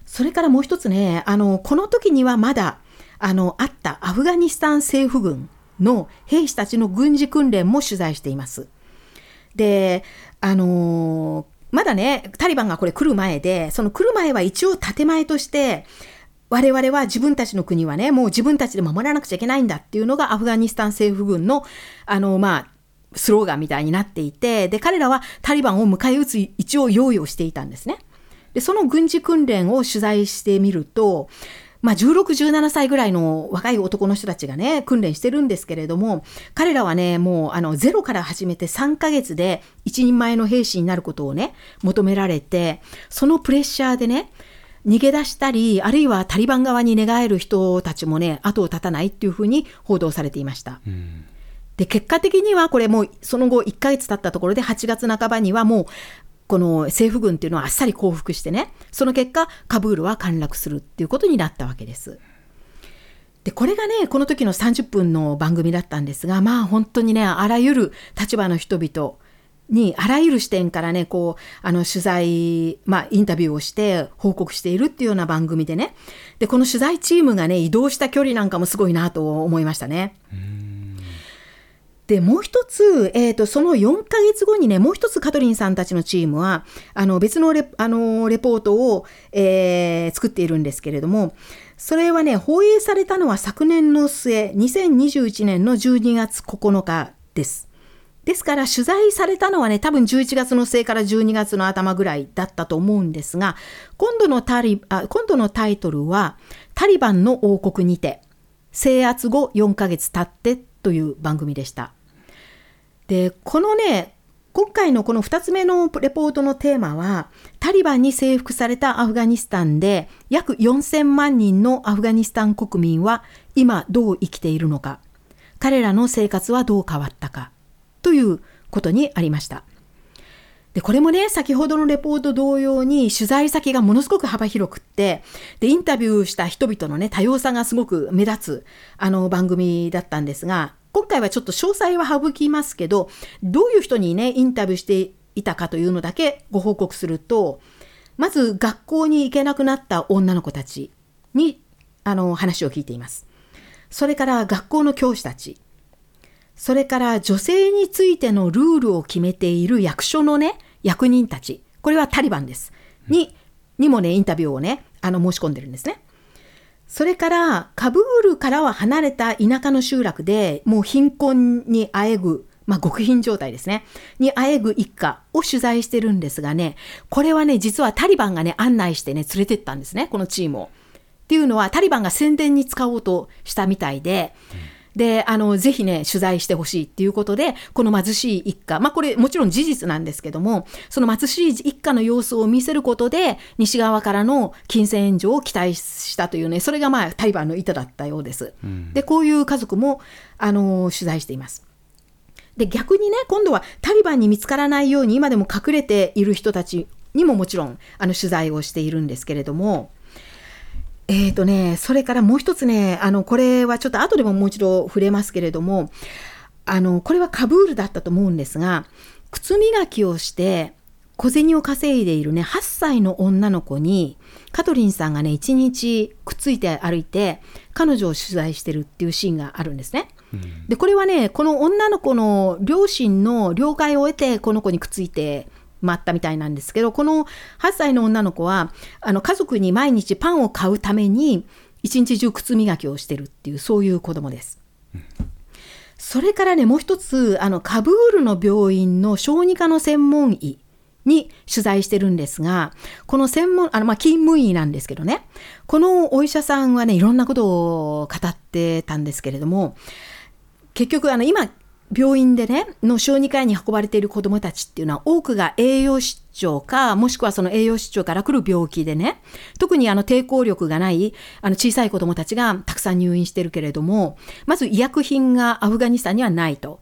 それからもう一つね、あの、この時にはまだ、あの、あったアフガニスタン政府軍の兵士たちの軍事訓練も取材しています。で、あのまだね、タリバンがこれ来る前で、その来る前は一応建前として、我々は自分たちの国はね、もう自分たちで守らなくちゃいけないんだっていうのがアフガニスタン政府軍の、あの、まあ、スローガンみたいになっていて、で、彼らはタリバンを迎え撃つ一応用意をしていたんですね。で、その軍事訓練を取材してみると、まあ、16、17歳ぐらいの若い男の人たちがね、訓練してるんですけれども、彼らはね、もう、あの、ゼロから始めて3ヶ月で一人前の兵士になることをね、求められて、そのプレッシャーでね、逃げ出したり、あるいはタリバン側に寝返る人たちもね、後を絶たないっていうふうに報道されていました。うんで、結果的にはこれもうその後1ヶ月経ったところで8月半ばにはもうこの政府軍っていうのはあっさり降伏してね、その結果カブールは陥落するっていうことになったわけです。で、これがね、この時の30分の番組だったんですが、まあ本当にね、あらゆる立場の人々、にあらゆる視点からね、こう、あの取材、まあインタビューをして報告しているっていうような番組でね。で、この取材チームがね、移動した距離なんかもすごいなと思いましたね。で、もう一つ、えっ、ー、と、その4ヶ月後にね、もう一つカトリンさんたちのチームは、あの、別のレあのレポートを、えー、作っているんですけれども、それはね、放映されたのは昨年の末、2021年の12月9日です。ですから取材されたのはね、多分11月の末から12月の頭ぐらいだったと思うんですが、今度のタリあ今度のタイトルは、タリバンの王国にて、制圧後4ヶ月経ってという番組でした。で、このね、今回のこの2つ目のレポートのテーマは、タリバンに征服されたアフガニスタンで、約4000万人のアフガニスタン国民は今どう生きているのか、彼らの生活はどう変わったか、ということにありました。で、これもね、先ほどのレポート同様に取材先がものすごく幅広くって、で、インタビューした人々のね、多様さがすごく目立つ、あの番組だったんですが、今回はちょっと詳細は省きますけど、どういう人にね、インタビューしていたかというのだけご報告すると、まず学校に行けなくなった女の子たちに、あの、話を聞いています。それから学校の教師たち、それから女性についてのルールを決めている役所のね、役人たち、これはタリバンです。に、にもね、インタビューをね、あの、申し込んでるんですね。それから、カブールからは離れた田舎の集落で、もう貧困にあえぐ、まあ、極貧状態ですね。にあえぐ一家を取材してるんですがね、これはね、実はタリバンがね、案内してね、連れてったんですね、このチームを。っていうのは、タリバンが宣伝に使おうとしたみたいで、で、あの、ぜひね、取材してほしいっていうことで、この貧しい一家、まあこれもちろん事実なんですけども、その貧しい一家の様子を見せることで、西側からの金銭援助を期待したというね、それがまあタリバンの意図だったようです。で、こういう家族も、あの、取材しています。で、逆にね、今度はタリバンに見つからないように今でも隠れている人たちにももちろん、あの、取材をしているんですけれども、えーとね、それからもう一つね、あの、これはちょっと後でももう一度触れますけれども、あの、これはカブールだったと思うんですが、靴磨きをして小銭を稼いでいるね、8歳の女の子に、カトリンさんがね、一日くっついて歩いて、彼女を取材してるっていうシーンがあるんですね。で、これはね、この女の子の両親の了解を得て、この子にくっついてまったみたいなんですけど、この8歳の女の子は、あの家族に毎日パンを買うために、一日中靴磨きをしてるっていう、そういう子供です。それからね、もう一つ、あの、カブールの病院の小児科の専門医に取材してるんですが、この専門、あの、ま、勤務医なんですけどね、このお医者さんはね、いろんなことを語ってたんですけれども、結局、あの、今、病院でね、の小児科医に運ばれている子どもたちっていうのは多くが栄養失調か、もしくはその栄養失調から来る病気でね、特にあの抵抗力がないあの小さい子どもたちがたくさん入院してるけれども、まず医薬品がアフガニスタンにはないと。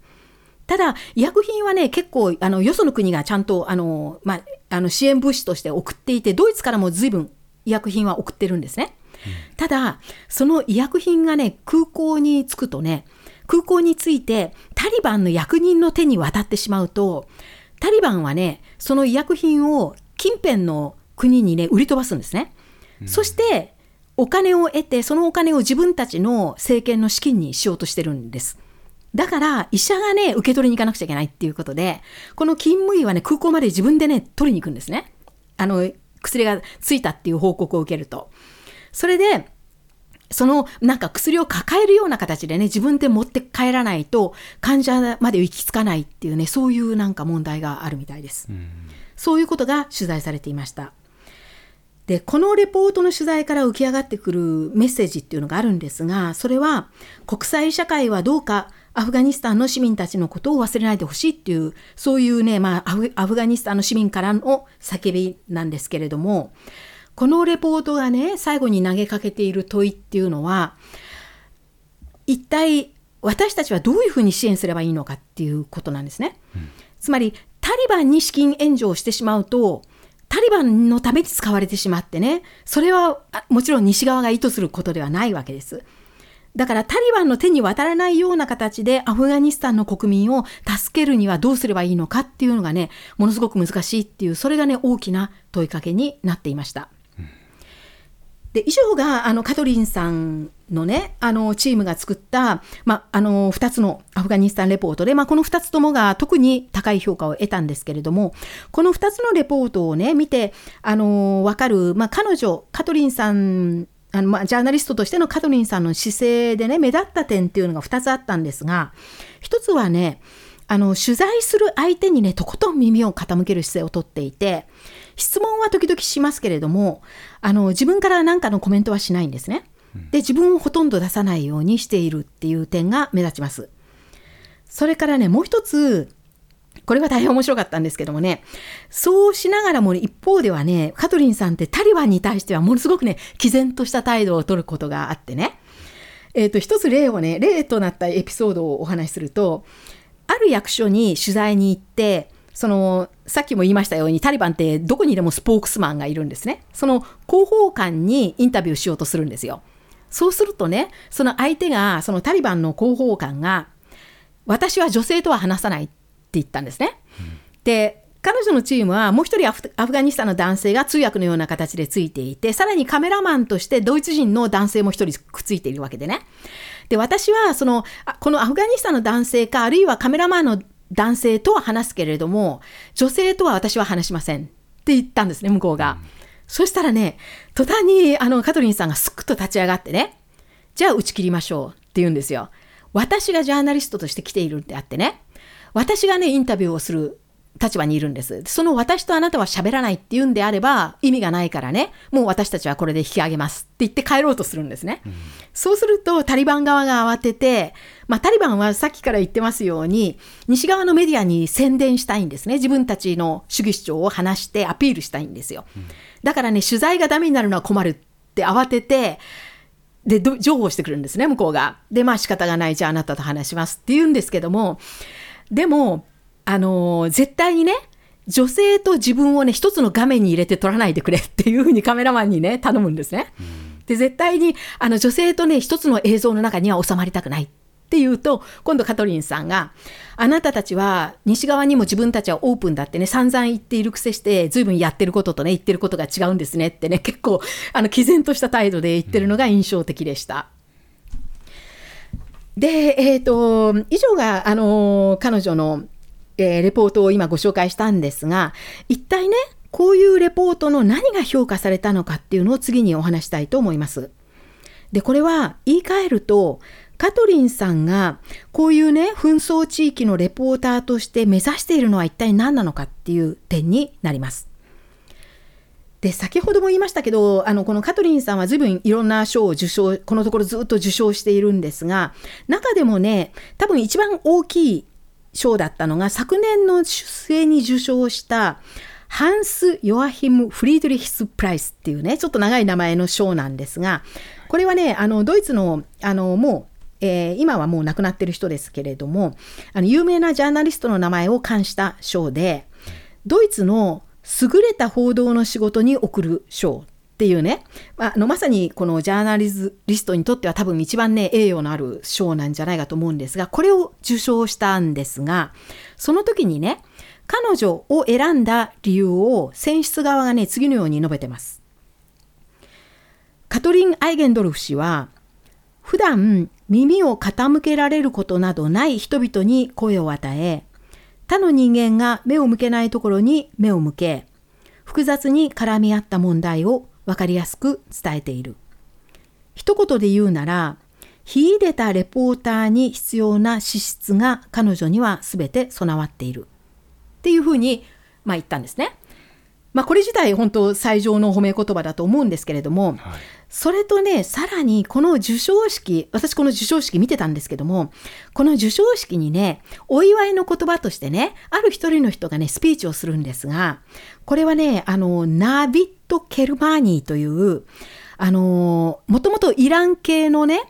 ただ、医薬品はね、結構、あの、よその国がちゃんと、あの、まあ、あの、支援物資として送っていて、ドイツからも随分医薬品は送ってるんですね。うん、ただ、その医薬品がね、空港に着くとね、空港についてタリバンの役人の手に渡ってしまうと、タリバンはね、その医薬品を近辺の国にね、売り飛ばすんですね。うん、そして、お金を得て、そのお金を自分たちの政権の資金にしようとしてるんです。だから、医者がね、受け取りに行かなくちゃいけないっていうことで、この勤務医はね、空港まで自分でね、取りに行くんですね。あの、薬がついたっていう報告を受けると。それで、そのなんか薬を抱えるような形でね、自分で持って帰らないと患者まで行き着かないっていうね、そういうなんか問題があるみたいです。うそういうことが取材されていました。で、このレポートの取材から浮き上がってくるメッセージっていうのがあるんですが、それは国際社会はどうかアフガニスタンの市民たちのことを忘れないでほしいっていう、そういうね、まあアフガニスタンの市民からの叫びなんですけれども、このレポートがね、最後に投げかけている問いっていうのは、一体私たちはどういうふうに支援すればいいのかっていうことなんですね。うん、つまり、タリバンに資金援助をしてしまうと、タリバンのために使われてしまってね、それはもちろん西側が意図することではないわけです。だからタリバンの手に渡らないような形でアフガニスタンの国民を助けるにはどうすればいいのかっていうのがね、ものすごく難しいっていう、それがね、大きな問いかけになっていました。で以上があのカトリンさんのねあのチームが作った、まあ、の2つのアフガニスタンレポートで、ま、この2つともが特に高い評価を得たんですけれどもこの2つのレポートをね見てあの分かる、ま、彼女カトリンさんあのま、ジャーナリストとしてのカトリンさんの姿勢でね目立った点っていうのが2つあったんですが1つはねあの取材する相手にねとことん耳を傾ける姿勢をとっていて質問は時々しますけれども、あの、自分から何かのコメントはしないんですね。で、自分をほとんど出さないようにしているっていう点が目立ちます。それからね、もう一つ、これは大変面白かったんですけどもね、そうしながらも一方ではね、カトリンさんってタリバンに対してはものすごくね、毅然とした態度を取ることがあってね、えっ、ー、と、一つ例をね、例となったエピソードをお話しすると、ある役所に取材に行って、そのさっきも言いましたようにタリバンってどこにでもスポークスマンがいるんですね。その広報官にインタビューしようとするんですよ。そうするとね、その相手が、そのタリバンの広報官が、私は女性とは話さないって言ったんですね。うん、で、彼女のチームはもう一人アフガニスタンの男性が通訳のような形でついていて、さらにカメラマンとしてドイツ人の男性も一人くっついているわけでね。で、私はその、このアフガニスタンの男性か、あるいはカメラマンの男性とは話すけれども、女性とは私は話しませんって言ったんですね、向こうが。うん、そしたらね、途端にあのカトリンさんがすっと立ち上がってね、じゃあ打ち切りましょうって言うんですよ。私がジャーナリストとして来ているんであってね、私がね、インタビューをする立場にいるんです。その私とあなたは喋らないって言うんであれば意味がないからね、もう私たちはこれで引き上げますって言って帰ろうとするんですね。うん、そうするとタリバン側が慌てて、まあ、タリバンはさっきから言ってますように、西側のメディアに宣伝したいんですね。自分たちの主義主張を話してアピールしたいんですよ。うん、だからね、取材がダメになるのは困るって慌てて、で、情報してくるんですね、向こうが。で、まあ仕方がない、じゃああなたと話しますって言うんですけども、でも、あのー、絶対にね、女性と自分をね、一つの画面に入れて撮らないでくれっていうふうに カメラマンにね、頼むんですね。で、絶対に、あの、女性とね、一つの映像の中には収まりたくないっていうと、今度カトリンさんが、あなたたちは西側にも自分たちはオープンだってね、散々言っているくせして、随分やってることとね、言ってることが違うんですねってね、結構、あの、毅然とした態度で言ってるのが印象的でした。で、えっ、ー、と、以上が、あの、彼女のえー、レポートを今ご紹介したんですが、一体ね、こういうレポートの何が評価されたのかっていうのを次にお話したいと思います。で、これは言い換えると、カトリンさんがこういうね、紛争地域のレポーターとして目指しているのは一体何なのかっていう点になります。で、先ほども言いましたけど、あの、このカトリンさんは随分いろんな賞を受賞、このところずっと受賞しているんですが、中でもね、多分一番大きい賞だったのが昨年の末に受賞したハンス・ヨアヒム・フリードリヒス・プライスっていうね、ちょっと長い名前の賞なんですが、これはね、あの、ドイツの、あの、もう、えー、今はもう亡くなってる人ですけれども、あの、有名なジャーナリストの名前を冠した賞で、ドイツの優れた報道の仕事に贈る賞っていうね、まあ、のまさにこのジャーナリズリストにとっては多分一番ね栄誉のある賞なんじゃないかと思うんですがこれを受賞したんですがその時にね彼女を選んだ理由を選出側がね次のように述べてます。カトリン・アイゲンドルフ氏は普段耳を傾けられることなどない人々に声を与え他の人間が目を向けないところに目を向け複雑に絡み合った問題を分かりやすく伝えている。一言で言うなら、秀でたレポーターに必要な資質が彼女には全て備わっている。っていうふうに、まあ、言ったんですね。まあ、これ自体本当最上の褒め言葉だと思うんですけれども、はい、それとね、さらにこの授賞式、私この授賞式見てたんですけども、この授賞式にね、お祝いの言葉としてね、ある一人の人がね、スピーチをするんですが、これはね、あの、ナビット・ケルマーニーという、あの、もともとイラン系のね、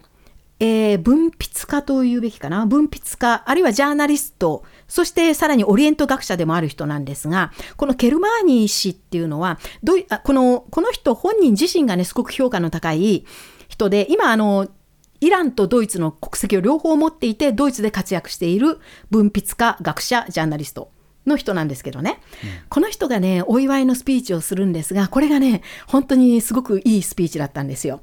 えー、文筆家というべきかな文筆家、あるいはジャーナリスト、そしてさらにオリエント学者でもある人なんですが、このケルマーニー氏っていうのは、どあこのこの人本人自身がね、すごく評価の高い人で、今あの、イランとドイツの国籍を両方持っていて、ドイツで活躍している文筆家、学者、ジャーナリスト。の人なんですけどね、うん、この人がね、お祝いのスピーチをするんですが、これがね、本当にすごくいいスピーチだったんですよ。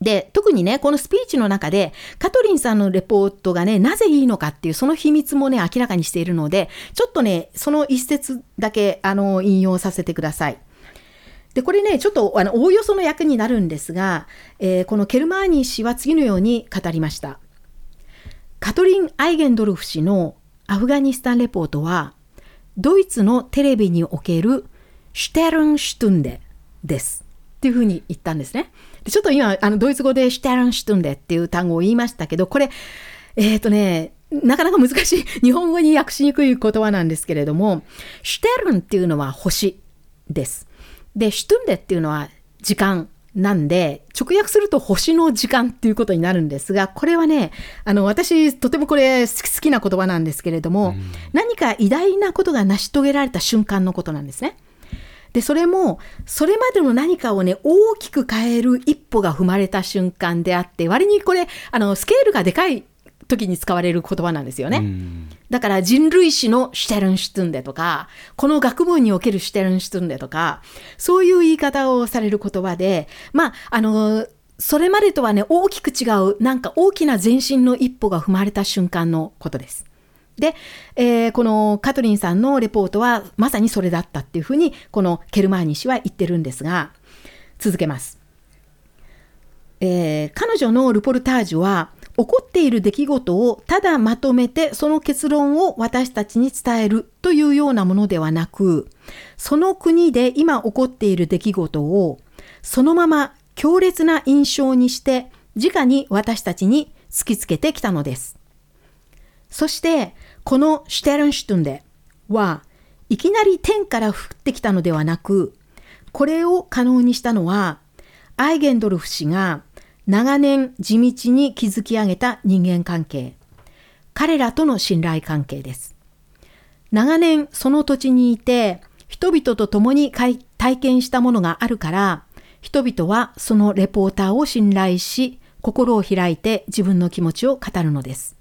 で、特にね、このスピーチの中で、カトリンさんのレポートがね、なぜいいのかっていう、その秘密もね、明らかにしているので、ちょっとね、その一節だけ、あの、引用させてください。で、これね、ちょっと、あの、おおよその役になるんですが、えー、このケルマーニー氏は次のように語りました。カトリン・アイゲンドルフ氏のアフガニスタンレポートは、ドイツのテレビにおけるシュテルンシュトゥンデです。っていうふうに言ったんですね。でちょっと今、あの、ドイツ語でシュテルンシュトゥンデっていう単語を言いましたけど、これ、えっ、ー、とね、なかなか難しい、日本語に訳しにくい言葉なんですけれども、シュテルンっていうのは星です。で、シュトゥンデっていうのは時間なんで、直訳すると星の時間っていうことになるんですが、これはね、あの、私、とてもこれ好きな言葉なんですけれども、うん、何か偉大なことが成し遂げられた瞬間のことなんですね。で、それも、それまでの何かをね、大きく変える一歩が踏まれた瞬間であって、割にこれ、あの、スケールがでかい時に使われる言葉なんですよね。だから人類史のシュテルンシュトゥンデとか、この学問におけるシュテルンシュトゥンデとか、そういう言い方をされる言葉で、まあ、あの、それまでとはね、大きく違う、なんか大きな前進の一歩が踏まれた瞬間のことです。で、えー、このカトリンさんのレポートはまさにそれだったっていうふうに、このケルマーニ氏は言ってるんですが、続けます。えー、彼女のルポルタージュは、起こっている出来事をただまとめてその結論を私たちに伝えるというようなものではなく、その国で今起こっている出来事をそのまま強烈な印象にして直に私たちに突きつけてきたのです。そしてこのシュテルンシュトゥンデはいきなり天から降ってきたのではなく、これを可能にしたのはアイゲンドルフ氏が長年地道に築き上げた人間関係、彼らとの信頼関係です。長年その土地にいて、人々と共に体験したものがあるから、人々はそのレポーターを信頼し、心を開いて自分の気持ちを語るのです。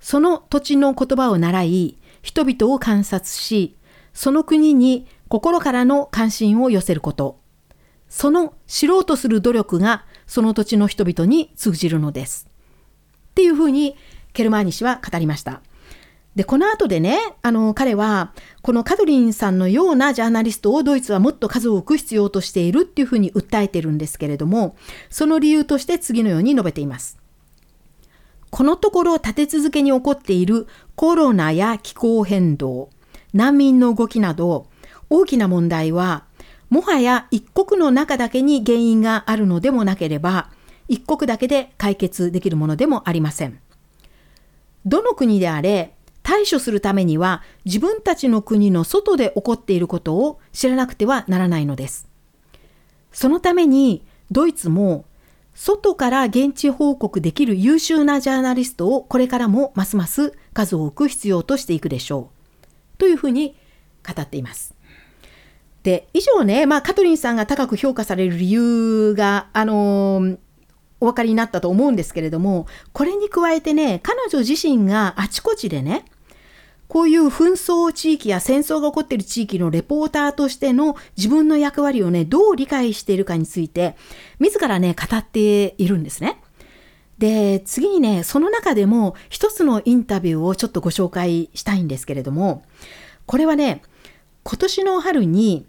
その土地の言葉を習い、人々を観察し、その国に心からの関心を寄せること。その知ろうとする努力がその土地の人々に通じるのです。っていうふうにケルマーニ氏は語りました。で、この後でね、あの、彼は、このカドリンさんのようなジャーナリストをドイツはもっと数多く必要としているっていうふうに訴えてるんですけれども、その理由として次のように述べています。このところ立て続けに起こっているコロナや気候変動、難民の動きなど、大きな問題は、もはや一国の中だけに原因があるのでもなければ、一国だけで解決できるものでもありません。どの国であれ、対処するためには自分たちの国の外で起こっていることを知らなくてはならないのです。そのためにドイツも外から現地報告できる優秀なジャーナリストをこれからもますます数多く必要としていくでしょう。というふうに語っています。で、以上ね、まあ、カトリンさんが高く評価される理由が、あのー、お分かりになったと思うんですけれども、これに加えてね、彼女自身があちこちでね、こういう紛争地域や戦争が起こっている地域のレポーターとしての自分の役割をね、どう理解しているかについて、自らね、語っているんですね。で、次にね、その中でも一つのインタビューをちょっとご紹介したいんですけれども、これはね、今年の春に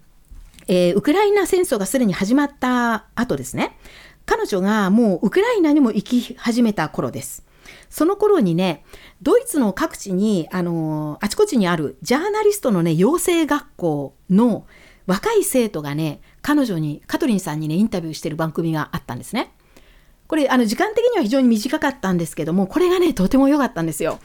えー、ウクライナ戦争がすでに始まった後ですね、彼女がもうウクライナにも行き始めた頃です。その頃にね、ドイツの各地に、あの、あちこちにあるジャーナリストのね、養成学校の若い生徒がね、彼女に、カトリンさんにね、インタビューしてる番組があったんですね。これ、あの、時間的には非常に短かったんですけども、これがね、とても良かったんですよ。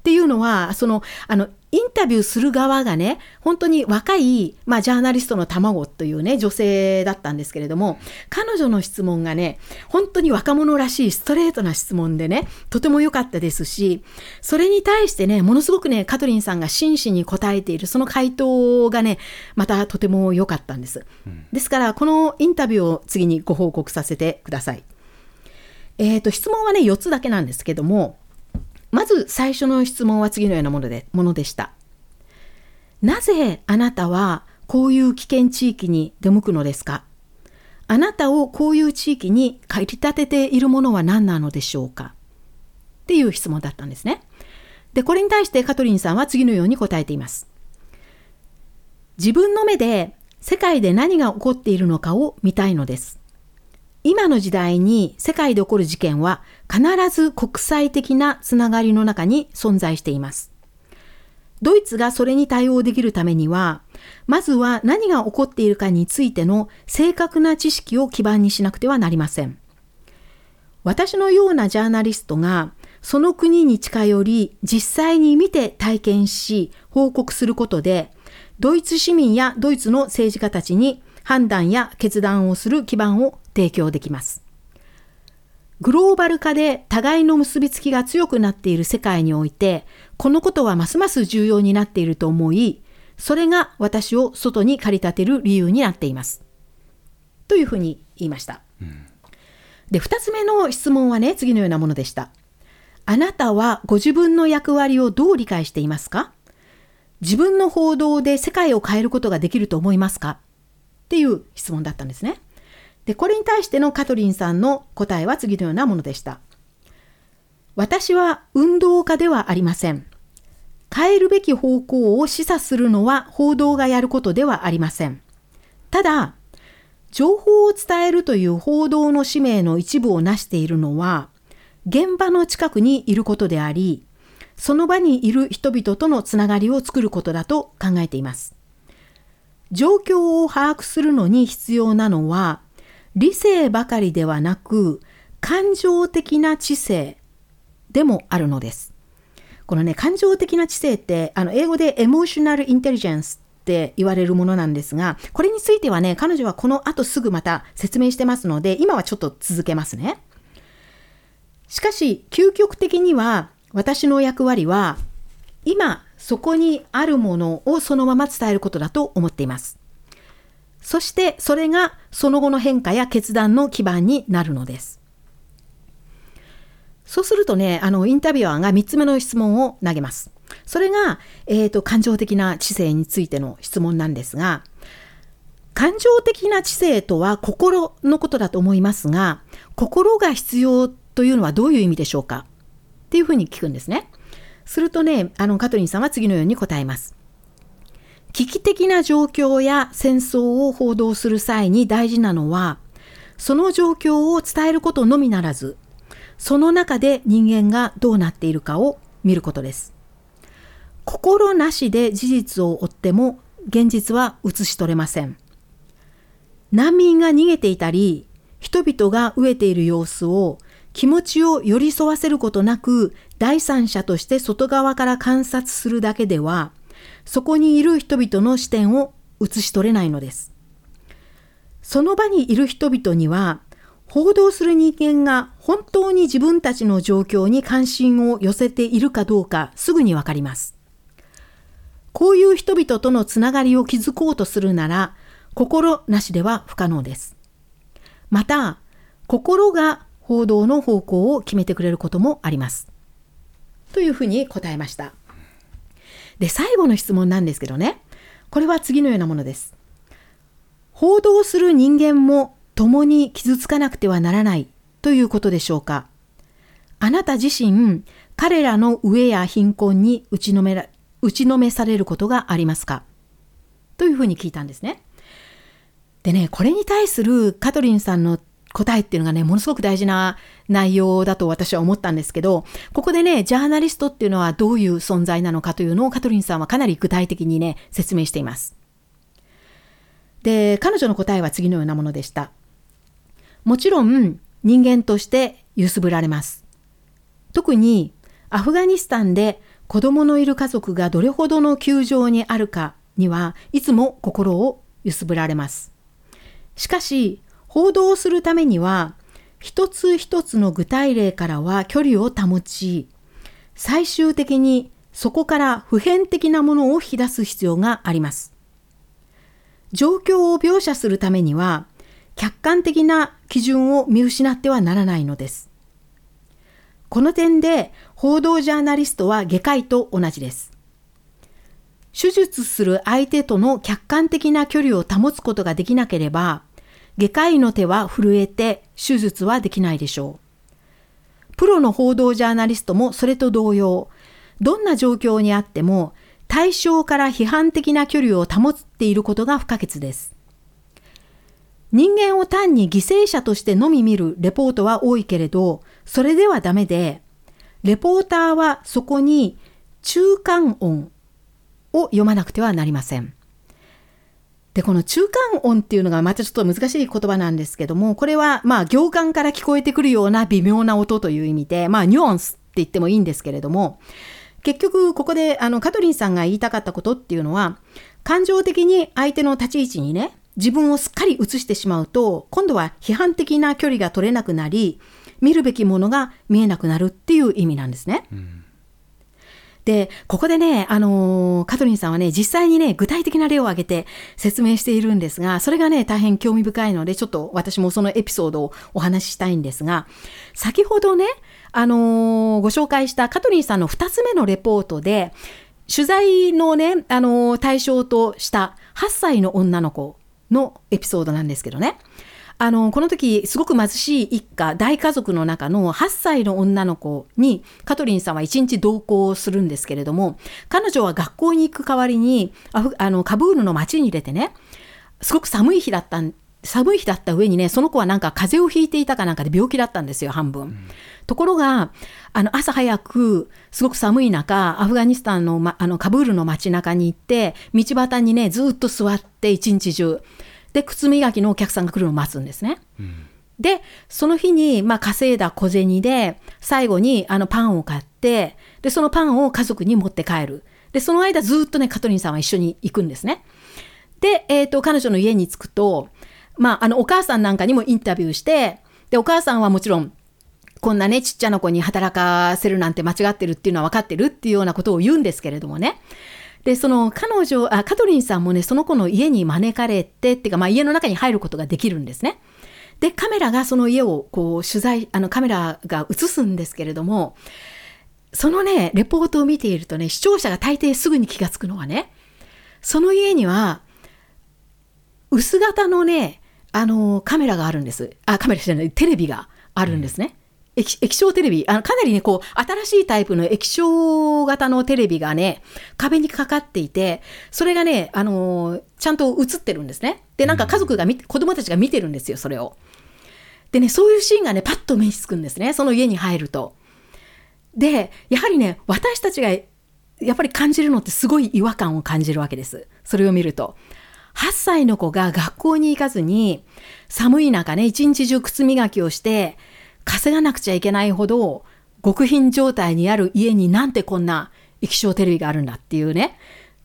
っていうのは、その、あの、インタビューする側がね、本当に若い、まあ、ジャーナリストの卵というね、女性だったんですけれども、彼女の質問がね、本当に若者らしいストレートな質問でね、とても良かったですし、それに対してね、ものすごくね、カトリンさんが真摯に答えている、その回答がね、またとても良かったんです。ですから、このインタビューを次にご報告させてください。えっ、ー、と、質問はね、4つだけなんですけども、まず最初の質問は次のようなものでものでした。なぜあなたはこういう危険地域に出向くのですか？あなたをこういう地域に駆り立てているものは何なのでしょうか？っていう質問だったんですね。で、これに対してカトリンさんは次のように答えています。自分の目で世界で何が起こっているのかを見たいのです。今の時代に世界で起こる事件は必ず国際的なつながりの中に存在しています。ドイツがそれに対応できるためには、まずは何が起こっているかについての正確な知識を基盤にしなくてはなりません。私のようなジャーナリストがその国に近寄り実際に見て体験し報告することでドイツ市民やドイツの政治家たちに判断や決断をする基盤を提供できます。グローバル化で互いの結びつきが強くなっている世界において、このことはますます重要になっていると思い、それが私を外に駆り立てる理由になっています。というふうに言いました。うん、で、二つ目の質問はね、次のようなものでした。あなたはご自分の役割をどう理解していますか？自分の報道で世界を変えることができると思いますか？っていう質問だったんですね。で、これに対してのカトリンさんの答えは次のようなものでした。私は運動家ではありません。変えるべき方向を示唆するのは報道がやることではありません。ただ、情報を伝えるという報道の使命の一部を成しているのは、現場の近くにいることであり、その場にいる人々とのつながりを作ることだと考えています。状況を把握するのに必要なのは、理性ばかりではなく、感情的な知性でもあるのです。このね、感情的な知性って、あの、英語でエモーショナルインテリジェンスって言われるものなんですが、これについてはね、彼女はこの後すぐまた説明してますので、今はちょっと続けますね。しかし、究極的には、私の役割は、今、そこにあるものをそのまま伝えることだと思っています。そして、それがその後の変化や決断の基盤になるのです。そうするとね、あの、インタビュアーが3つ目の質問を投げます。それが、えっ、ー、と、感情的な知性についての質問なんですが、感情的な知性とは心のことだと思いますが、心が必要というのはどういう意味でしょうかっていうふうに聞くんですね。するとね、あの、カトリンさんは次のように答えます。危機的な状況や戦争を報道する際に大事なのは、その状況を伝えることのみならず、その中で人間がどうなっているかを見ることです。心なしで事実を追っても現実は映し取れません。難民が逃げていたり、人々が飢えている様子を気持ちを寄り添わせることなく第三者として外側から観察するだけでは、そこにいる人々の視点を映し取れないのです。その場にいる人々には報道する人間が本当に自分たちの状況に関心を寄せているかどうかすぐにわかります。こういう人々とのつながりを築こうとするなら、心なしでは不可能です。また、心が報道の方向を決めてくれることもあります。というふうに答えました。で、最後の質問なんですけどね、これは次のようなものです。報道する人間も共に傷つかなくてはならないということでしょうか。あなた自身、彼らの飢えや貧困に打ちのめら打ちのめされることがありますか？というふうに聞いたんですね。でね、これに対するカトリンさんの答えっていうのがね、ものすごく大事な内容だと私は思ったんですけど、ここでね、ジャーナリストっていうのはどういう存在なのかというのをカトリンさんはかなり具体的にね、説明しています。で、彼女の答えは次のようなものでした。もちろん人間として揺すぶられます。特にアフガニスタンで子供のいる家族がどれほどの窮状にあるかにはいつも心を揺すぶられます。しかし、報道するためには、一つ一つの具体例からは距離を保ち、最終的にそこから普遍的なものを引き出す必要があります。状況を描写するためには、客観的な基準を見失ってはならないのです。この点で報道ジャーナリストは外科医と同じです。手術する相手との客観的な距離を保つことができなければ、外科医の手は震えて手術はできないでしょう。プロの報道ジャーナリストもそれと同様、どんな状況にあっても対象から批判的な距離を保っていることが不可欠です。人間を単に犠牲者としてのみ見るレポートは多いけれど、それではダメで、レポーターはそこに中間音を読まなくてはなりません。で、この中間音っていうのがまたちょっと難しい言葉なんですけども、これはまあ行間から聞こえてくるような微妙な音という意味で、まあニュアンスって言ってもいいんですけれども、結局ここであのカトリンさんが言いたかったことっていうのは、感情的に相手の立ち位置にね、自分をすっかり映してしまうと、今度は批判的な距離が取れなくなり、見るべきものが見えなくなるっていう意味なんですね。うんで、ここでね、あのー、カトリンさんはね、実際にね、具体的な例を挙げて説明しているんですが、それがね、大変興味深いので、ちょっと私もそのエピソードをお話ししたいんですが、先ほどね、あのー、ご紹介したカトリンさんの2つ目のレポートで、取材のね、あのー、対象とした8歳の女の子のエピソードなんですけどね。あの、この時、すごく貧しい一家、大家族の中の8歳の女の子に、カトリンさんは1日同行するんですけれども、彼女は学校に行く代わりに、あの、カブールの街に出てね、すごく寒い日だったん寒い日だった上にね、その子はなんか風邪をひいていたかなんかで病気だったんですよ、半分。ところが、あの朝早く、すごく寒い中、アフガニスタンの,、ま、あのカブールの街中に行って、道端にね、ずっと座って一日中、で、靴磨きのお客さんが来るのを待つんですね。で、その日に、まあ、稼いだ小銭で、最後にあのパンを買って、で、そのパンを家族に持って帰る。で、その間ずっとね、カトリンさんは一緒に行くんですね。で、えっ、ー、と、彼女の家に着くと、まあ、あの、お母さんなんかにもインタビューして、で、お母さんはもちろん、こんなね、ちっちゃな子に働かせるなんて間違ってるっていうのは分かってるっていうようなことを言うんですけれどもね。で、その彼女、あ、カトリンさんもね、その子の家に招かれて、っていうか、まあ家の中に入ることができるんですね。で、カメラがその家をこう取材、あのカメラが映すんですけれども、そのね、レポートを見ているとね、視聴者が大抵すぐに気がつくのはね、その家には、薄型のね、あの、カメラがあるんです。あ、カメラじゃない、テレビがあるんですね。うん、液液晶テレビあの、かなりね、こう、新しいタイプの液晶型のテレビがね、壁にかかっていて、それがね、あのちゃんと映ってるんですね。で、なんか家族が見、うん、子供たちが見てるんですよ、それを。でね、そういうシーンがね、パッと目につくんですね、その家に入ると。で、やはりね、私たちがやっぱり感じるのってすごい違和感を感じるわけです。それを見ると。8歳の子が学校に行かずに、寒い中ね、一日中靴磨きをして、稼がなくちゃいけないほど、極貧状態にある家になんてこんな液晶テレビがあるんだっていうね、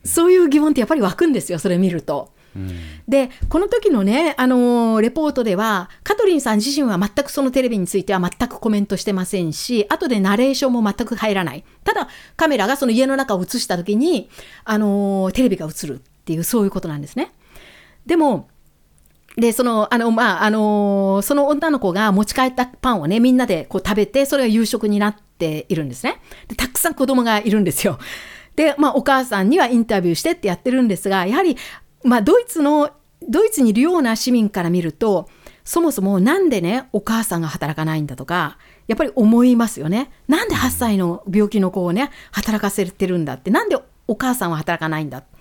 そういう疑問ってやっぱり湧くんですよ、それ見ると。うん、で、この時のね、あのー、レポートでは、カトリンさん自身は全くそのテレビについては全くコメントしてませんし、後でナレーションも全く入らない。ただ、カメラがその家の中を映した時に、あのー、テレビが映るっていう、そういうことなんですね。でも、で、その、あの、まあ、あのー、その女の子が持ち帰ったパンをね、みんなでこう食べて、それが夕食になっているんですね。で、たくさん子供がいるんですよ。で、まあ、お母さんにはインタビューしてってやってるんですが、やはり、まあ、ドイツの、ドイツにいるような市民から見ると、そもそもなんでね、お母さんが働かないんだとか、やっぱり思いますよね。なんで8歳の病気の子をね、働かせてるんだって、なんでお母さんは働かないんだって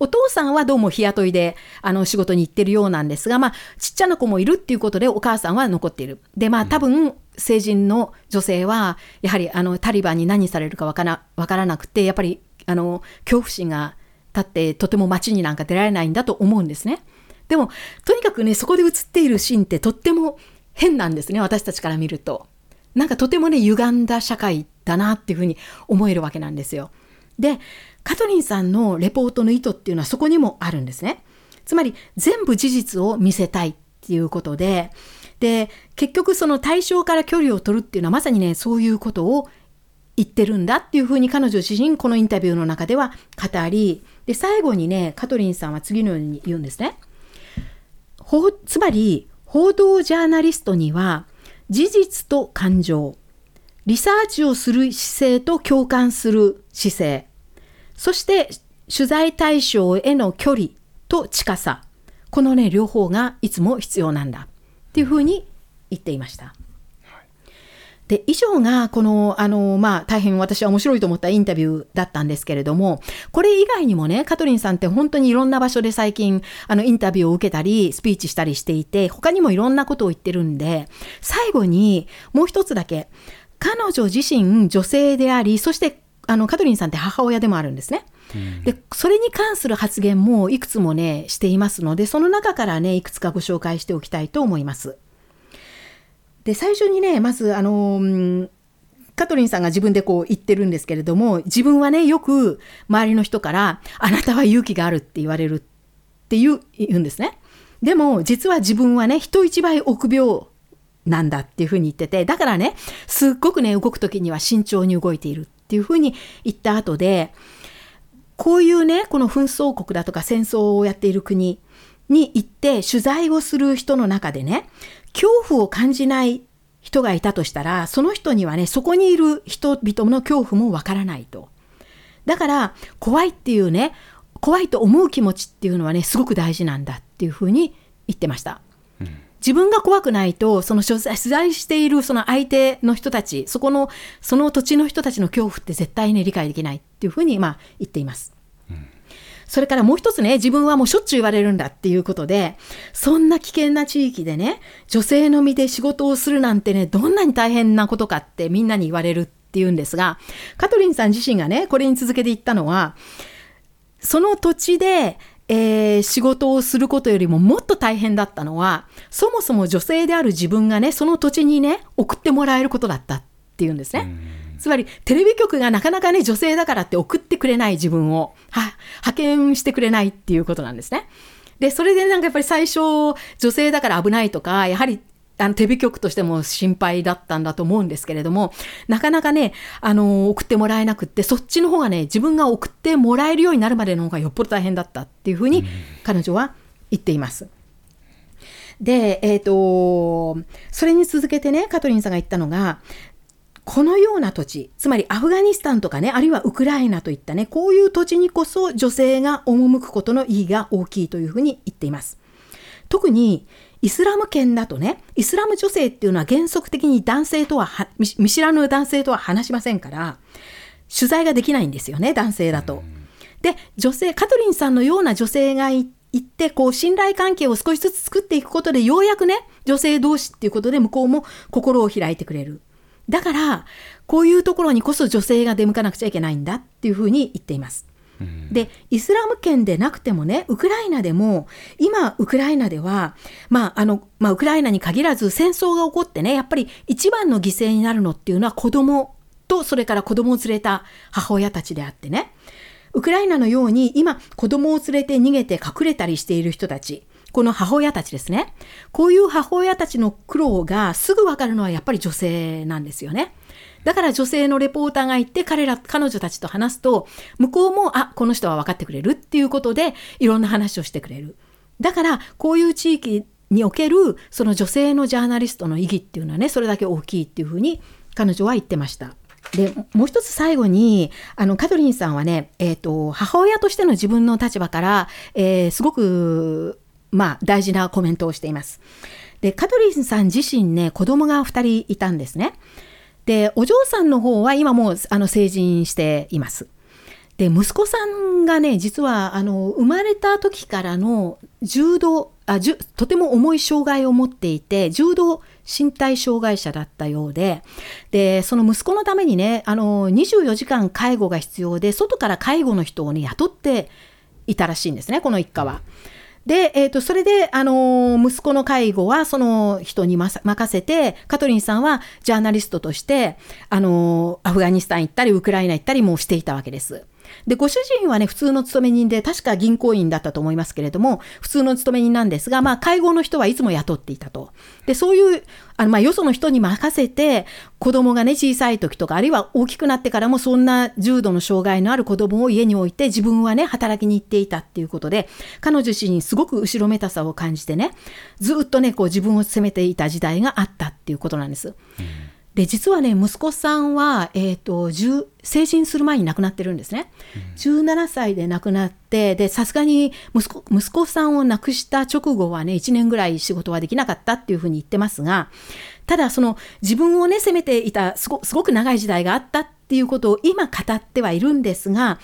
お父さんはどうも日雇いであの仕事に行ってるようなんですが、まあ、ちっちゃな子もいるっていうことでお母さんは残っている。で、まあ多分、成人の女性は、やはりあのタリバンに何されるかわからわからなくて、やっぱりあの恐怖心が立って、とても街になんか出られないんだと思うんですね。でも、とにかくね、そこで映っているシーンってとっても変なんですね、私たちから見ると。なんかとてもね、歪んだ社会だなっていうふうに思えるわけなんですよ。で、カトリンさんのレポートの意図っていうのはそこにもあるんですね。つまり全部事実を見せたいっていうことで、で、結局その対象から距離を取るっていうのはまさにね、そういうことを言ってるんだっていうふうに彼女自身このインタビューの中では語り、で、最後にね、カトリンさんは次のように言うんですね。ほつまり、報道ジャーナリストには事実と感情、リサーチをする姿勢と共感する姿勢、そして取材対象への距離と近さ、このね、両方がいつも必要なんだ。っていうふうに言っていました。で、以上が、この、あの、まあ、大変私は面白いと思ったインタビューだったんですけれども、これ以外にもね、カトリンさんって本当にいろんな場所で最近、あの、インタビューを受けたり、スピーチしたりしていて、他にもいろんなことを言ってるんで、最後にもう一つだけ、彼女自身女性であり、そしてあのカトリンさんって母親でもあるんですね。でそれに関する発言もいくつもねしていますのでその中からねいくつかご紹介しておきたいと思います。で最初にねまずあのカトリンさんが自分でこう言ってるんですけれども自分はねよく周りの人から「あなたは勇気がある」って言われるっていう言うんですね。でも実は自分はね人一倍臆病なんだっていうふうに言っててだからねすっごくね動く時には慎重に動いているっていうふうに言った後で、こういうね、この紛争国だとか戦争をやっている国に行って取材をする人の中でね、恐怖を感じない人がいたとしたら、その人にはね、そこにいる人々の恐怖もわからないと。だから、怖いっていうね、怖いと思う気持ちっていうのはね、すごく大事なんだっていうふうに言ってました。自分が怖くないと、その取材しているその相手の人たち、そこの、その土地の人たちの恐怖って絶対に理解できないっていうふうに、まあ、言っています。それからもう一つね、自分はもうしょっちゅう言われるんだっていうことで、そんな危険な地域でね、女性の身で仕事をするなんてね、どんなに大変なことかってみんなに言われるっていうんですが、カトリンさん自身がね、これに続けて言ったのは、その土地で、えー、仕事をすることよりももっと大変だったのは、そもそも女性である自分がね、その土地にね、送ってもらえることだったっていうんですね。つまり、テレビ局がなかなかね、女性だからって送ってくれない自分を、は、派遣してくれないっていうことなんですね。で、それでなんかやっぱり最初、女性だから危ないとか、やはりあのテレビ局としても心配だったんだと思うんですけれども、なかなかね、あの、送ってもらえなくって、そっちの方がね、自分が送ってもらえるようになるまでの方がよっぽど大変だったっていうふうに、彼女は言っています。で、えっ、ー、と、それに続けてね、カトリンさんが言ったのが、このような土地、つまりアフガニスタンとかね、あるいはウクライナといったね、こういう土地にこそ女性が赴くことの意義が大きいというふうに言っています。特にイスラム圏だとね、イスラム女性っていうのは原則的に男性とは見知らぬ男性とは話しませんから、取材ができないんですよね、男性だと。で、女性、カトリンさんのような女性がいって、こう、信頼関係を少しずつ作っていくことで、ようやくね、女性同士っていうことで向こうも心を開いてくれる。だから、こういうところにこそ女性が出向かなくちゃいけないんだっていうふうに言っています。でイスラム圏でなくてもねウクライナでも今ウクライナでは、まああのまあ、ウクライナに限らず戦争が起こってねやっぱり一番の犠牲になるのっていうのは子供とそれから子供を連れた母親たちであってね。ウクライナのように今子供を連れて逃げて隠れたりしている人たちこの母親たちですね。こういう母親たちの苦労がすぐ分かるのはやっぱり女性なんですよね。だから女性のレポーターが行って彼ら、彼女たちと話すと、向こうも、あ、この人は分かってくれるっていうことで、いろんな話をしてくれる。だから、こういう地域における、その女性のジャーナリストの意義っていうのはね、それだけ大きいっていうふうに彼女は言ってました。でもう一つ最後にあのカトリンさんはね、えーと、母親としての自分の立場から、えー、すごく、まあ、大事なコメントをしています。でカトリンさん自身ね子供が2人いたんですね。で、お嬢さんの方は今もうあの成人しています。で、息子さんがね、実はあの生まれた時からの重度あじゅ、とても重い障害を持っていて、重度身体障害者だったようで、で、その息子のためにね、あの、24時間介護が必要で、外から介護の人をね、雇っていたらしいんですね、この一家は。で、えっ、ー、と、それで、あのー、息子の介護はその人に任せて、カトリンさんはジャーナリストとして、あのー、アフガニスタン行ったり、ウクライナ行ったりもしていたわけです。で、ご主人はね、普通の勤め人で、確か銀行員だったと思いますけれども、普通の勤め人なんですが、まあ、介護の人はいつも雇っていたと。で、そういう、あの、まあ、よその人に任せて、子供がね、小さい時とか、あるいは大きくなってからも、そんな重度の障害のある子供を家に置いて、自分はね、働きに行っていたっていうことで、彼女自身すごく後ろめたさを感じてね、ずっとね、こう自分を責めていた時代があったっていうことなんです。うんで実はね息子さんは、えーと、成人する前に亡くなってるんですね、うん、17歳で亡くなってでさすがに息子息子さんを亡くした直後はね1年ぐらい仕事はできなかったっていうふうに言ってますがただその自分をね責めていたすごすごく長い時代があったっていうことを今語ってはいるんですが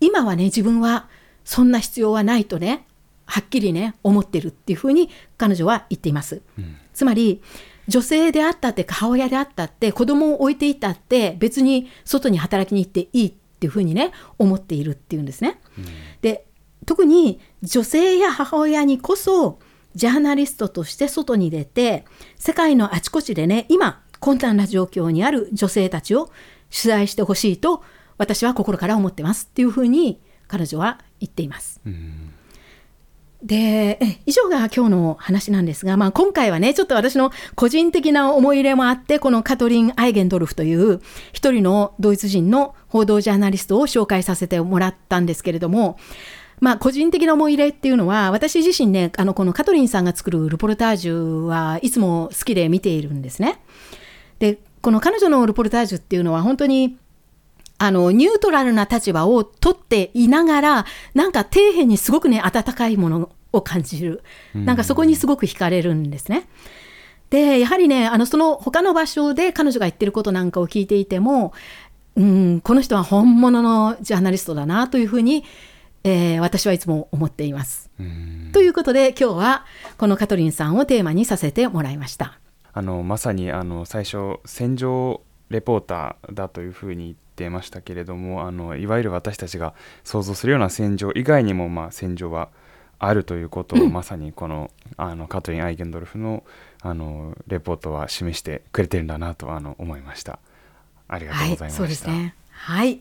今はね自分はそんな必要はないとねはっきりね思ってるっていうふうに彼女は言っています。うん、つまり女性であったって母親であったって子供を置いていたって別に外に働きに行っていいっていうふうにね思っているっていうんですね。うん、で特に女性や母親にこそジャーナリストとして外に出て世界のあちこちでね今困難な状況にある女性たちを取材してほしいと私は心から思ってますっていうふうに彼女は言っています。うんで、以上が今日の話なんですが、まあ、今回はね、ちょっと私の個人的な思い入れもあって、このカトリン・アイゲンドルフという一人のドイツ人の報道ジャーナリストを紹介させてもらったんですけれども、まあ、個人的な思い入れっていうのは、私自身ね、あの、このカトリンさんが作るルポルタージュはいつも好きで見ているんですね。で、この彼女のルポルタージュっていうのは本当にあの、ニュートラルな立場を取っていながら、なんか底辺にすごくね、温かいものを感じる。なんかそこにすごく惹かれるんですね。で、やはりね、あの、その他の場所で彼女が言ってることなんかを聞いていても、うん、この人は本物のジャーナリストだなというふうにえー、私はいつも思っています。ということで今日はこのカトリンさんをテーマにさせてもらいました。あのまさにあの最初戦場レポーターだというふうに言ってましたけれどもあのいわゆる私たちが想像するような戦場以外にも、まあ、戦場はあるということを、うん、まさにこのあのカトリン・アイゲンドルフのあのレポートは示してくれてるんだなとあの思いました。ありがとうございました。はい、そうですね。はい。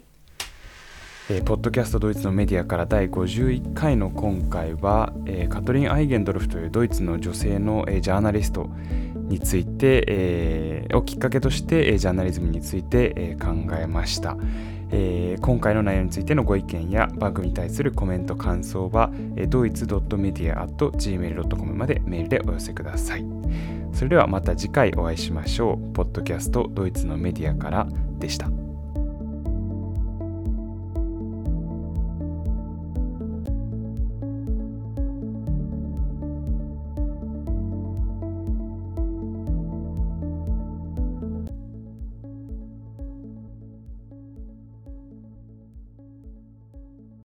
えー、ポッドキャストドイツのメディアから第51回の今回は、えー、カトリン・アイゲンドルフというドイツの女性の、えー、ジャーナリストについて、えー、をきっかけとして、えー、ジャーナリズムについて、えー、考えました、えー、今回の内容についてのご意見や番組に対するコメント感想は、えー、ドイツ .media.gmail.com までメールでお寄せください。それではまた次回お会いしましょう。ポッドキャストドイツのメディアからでした。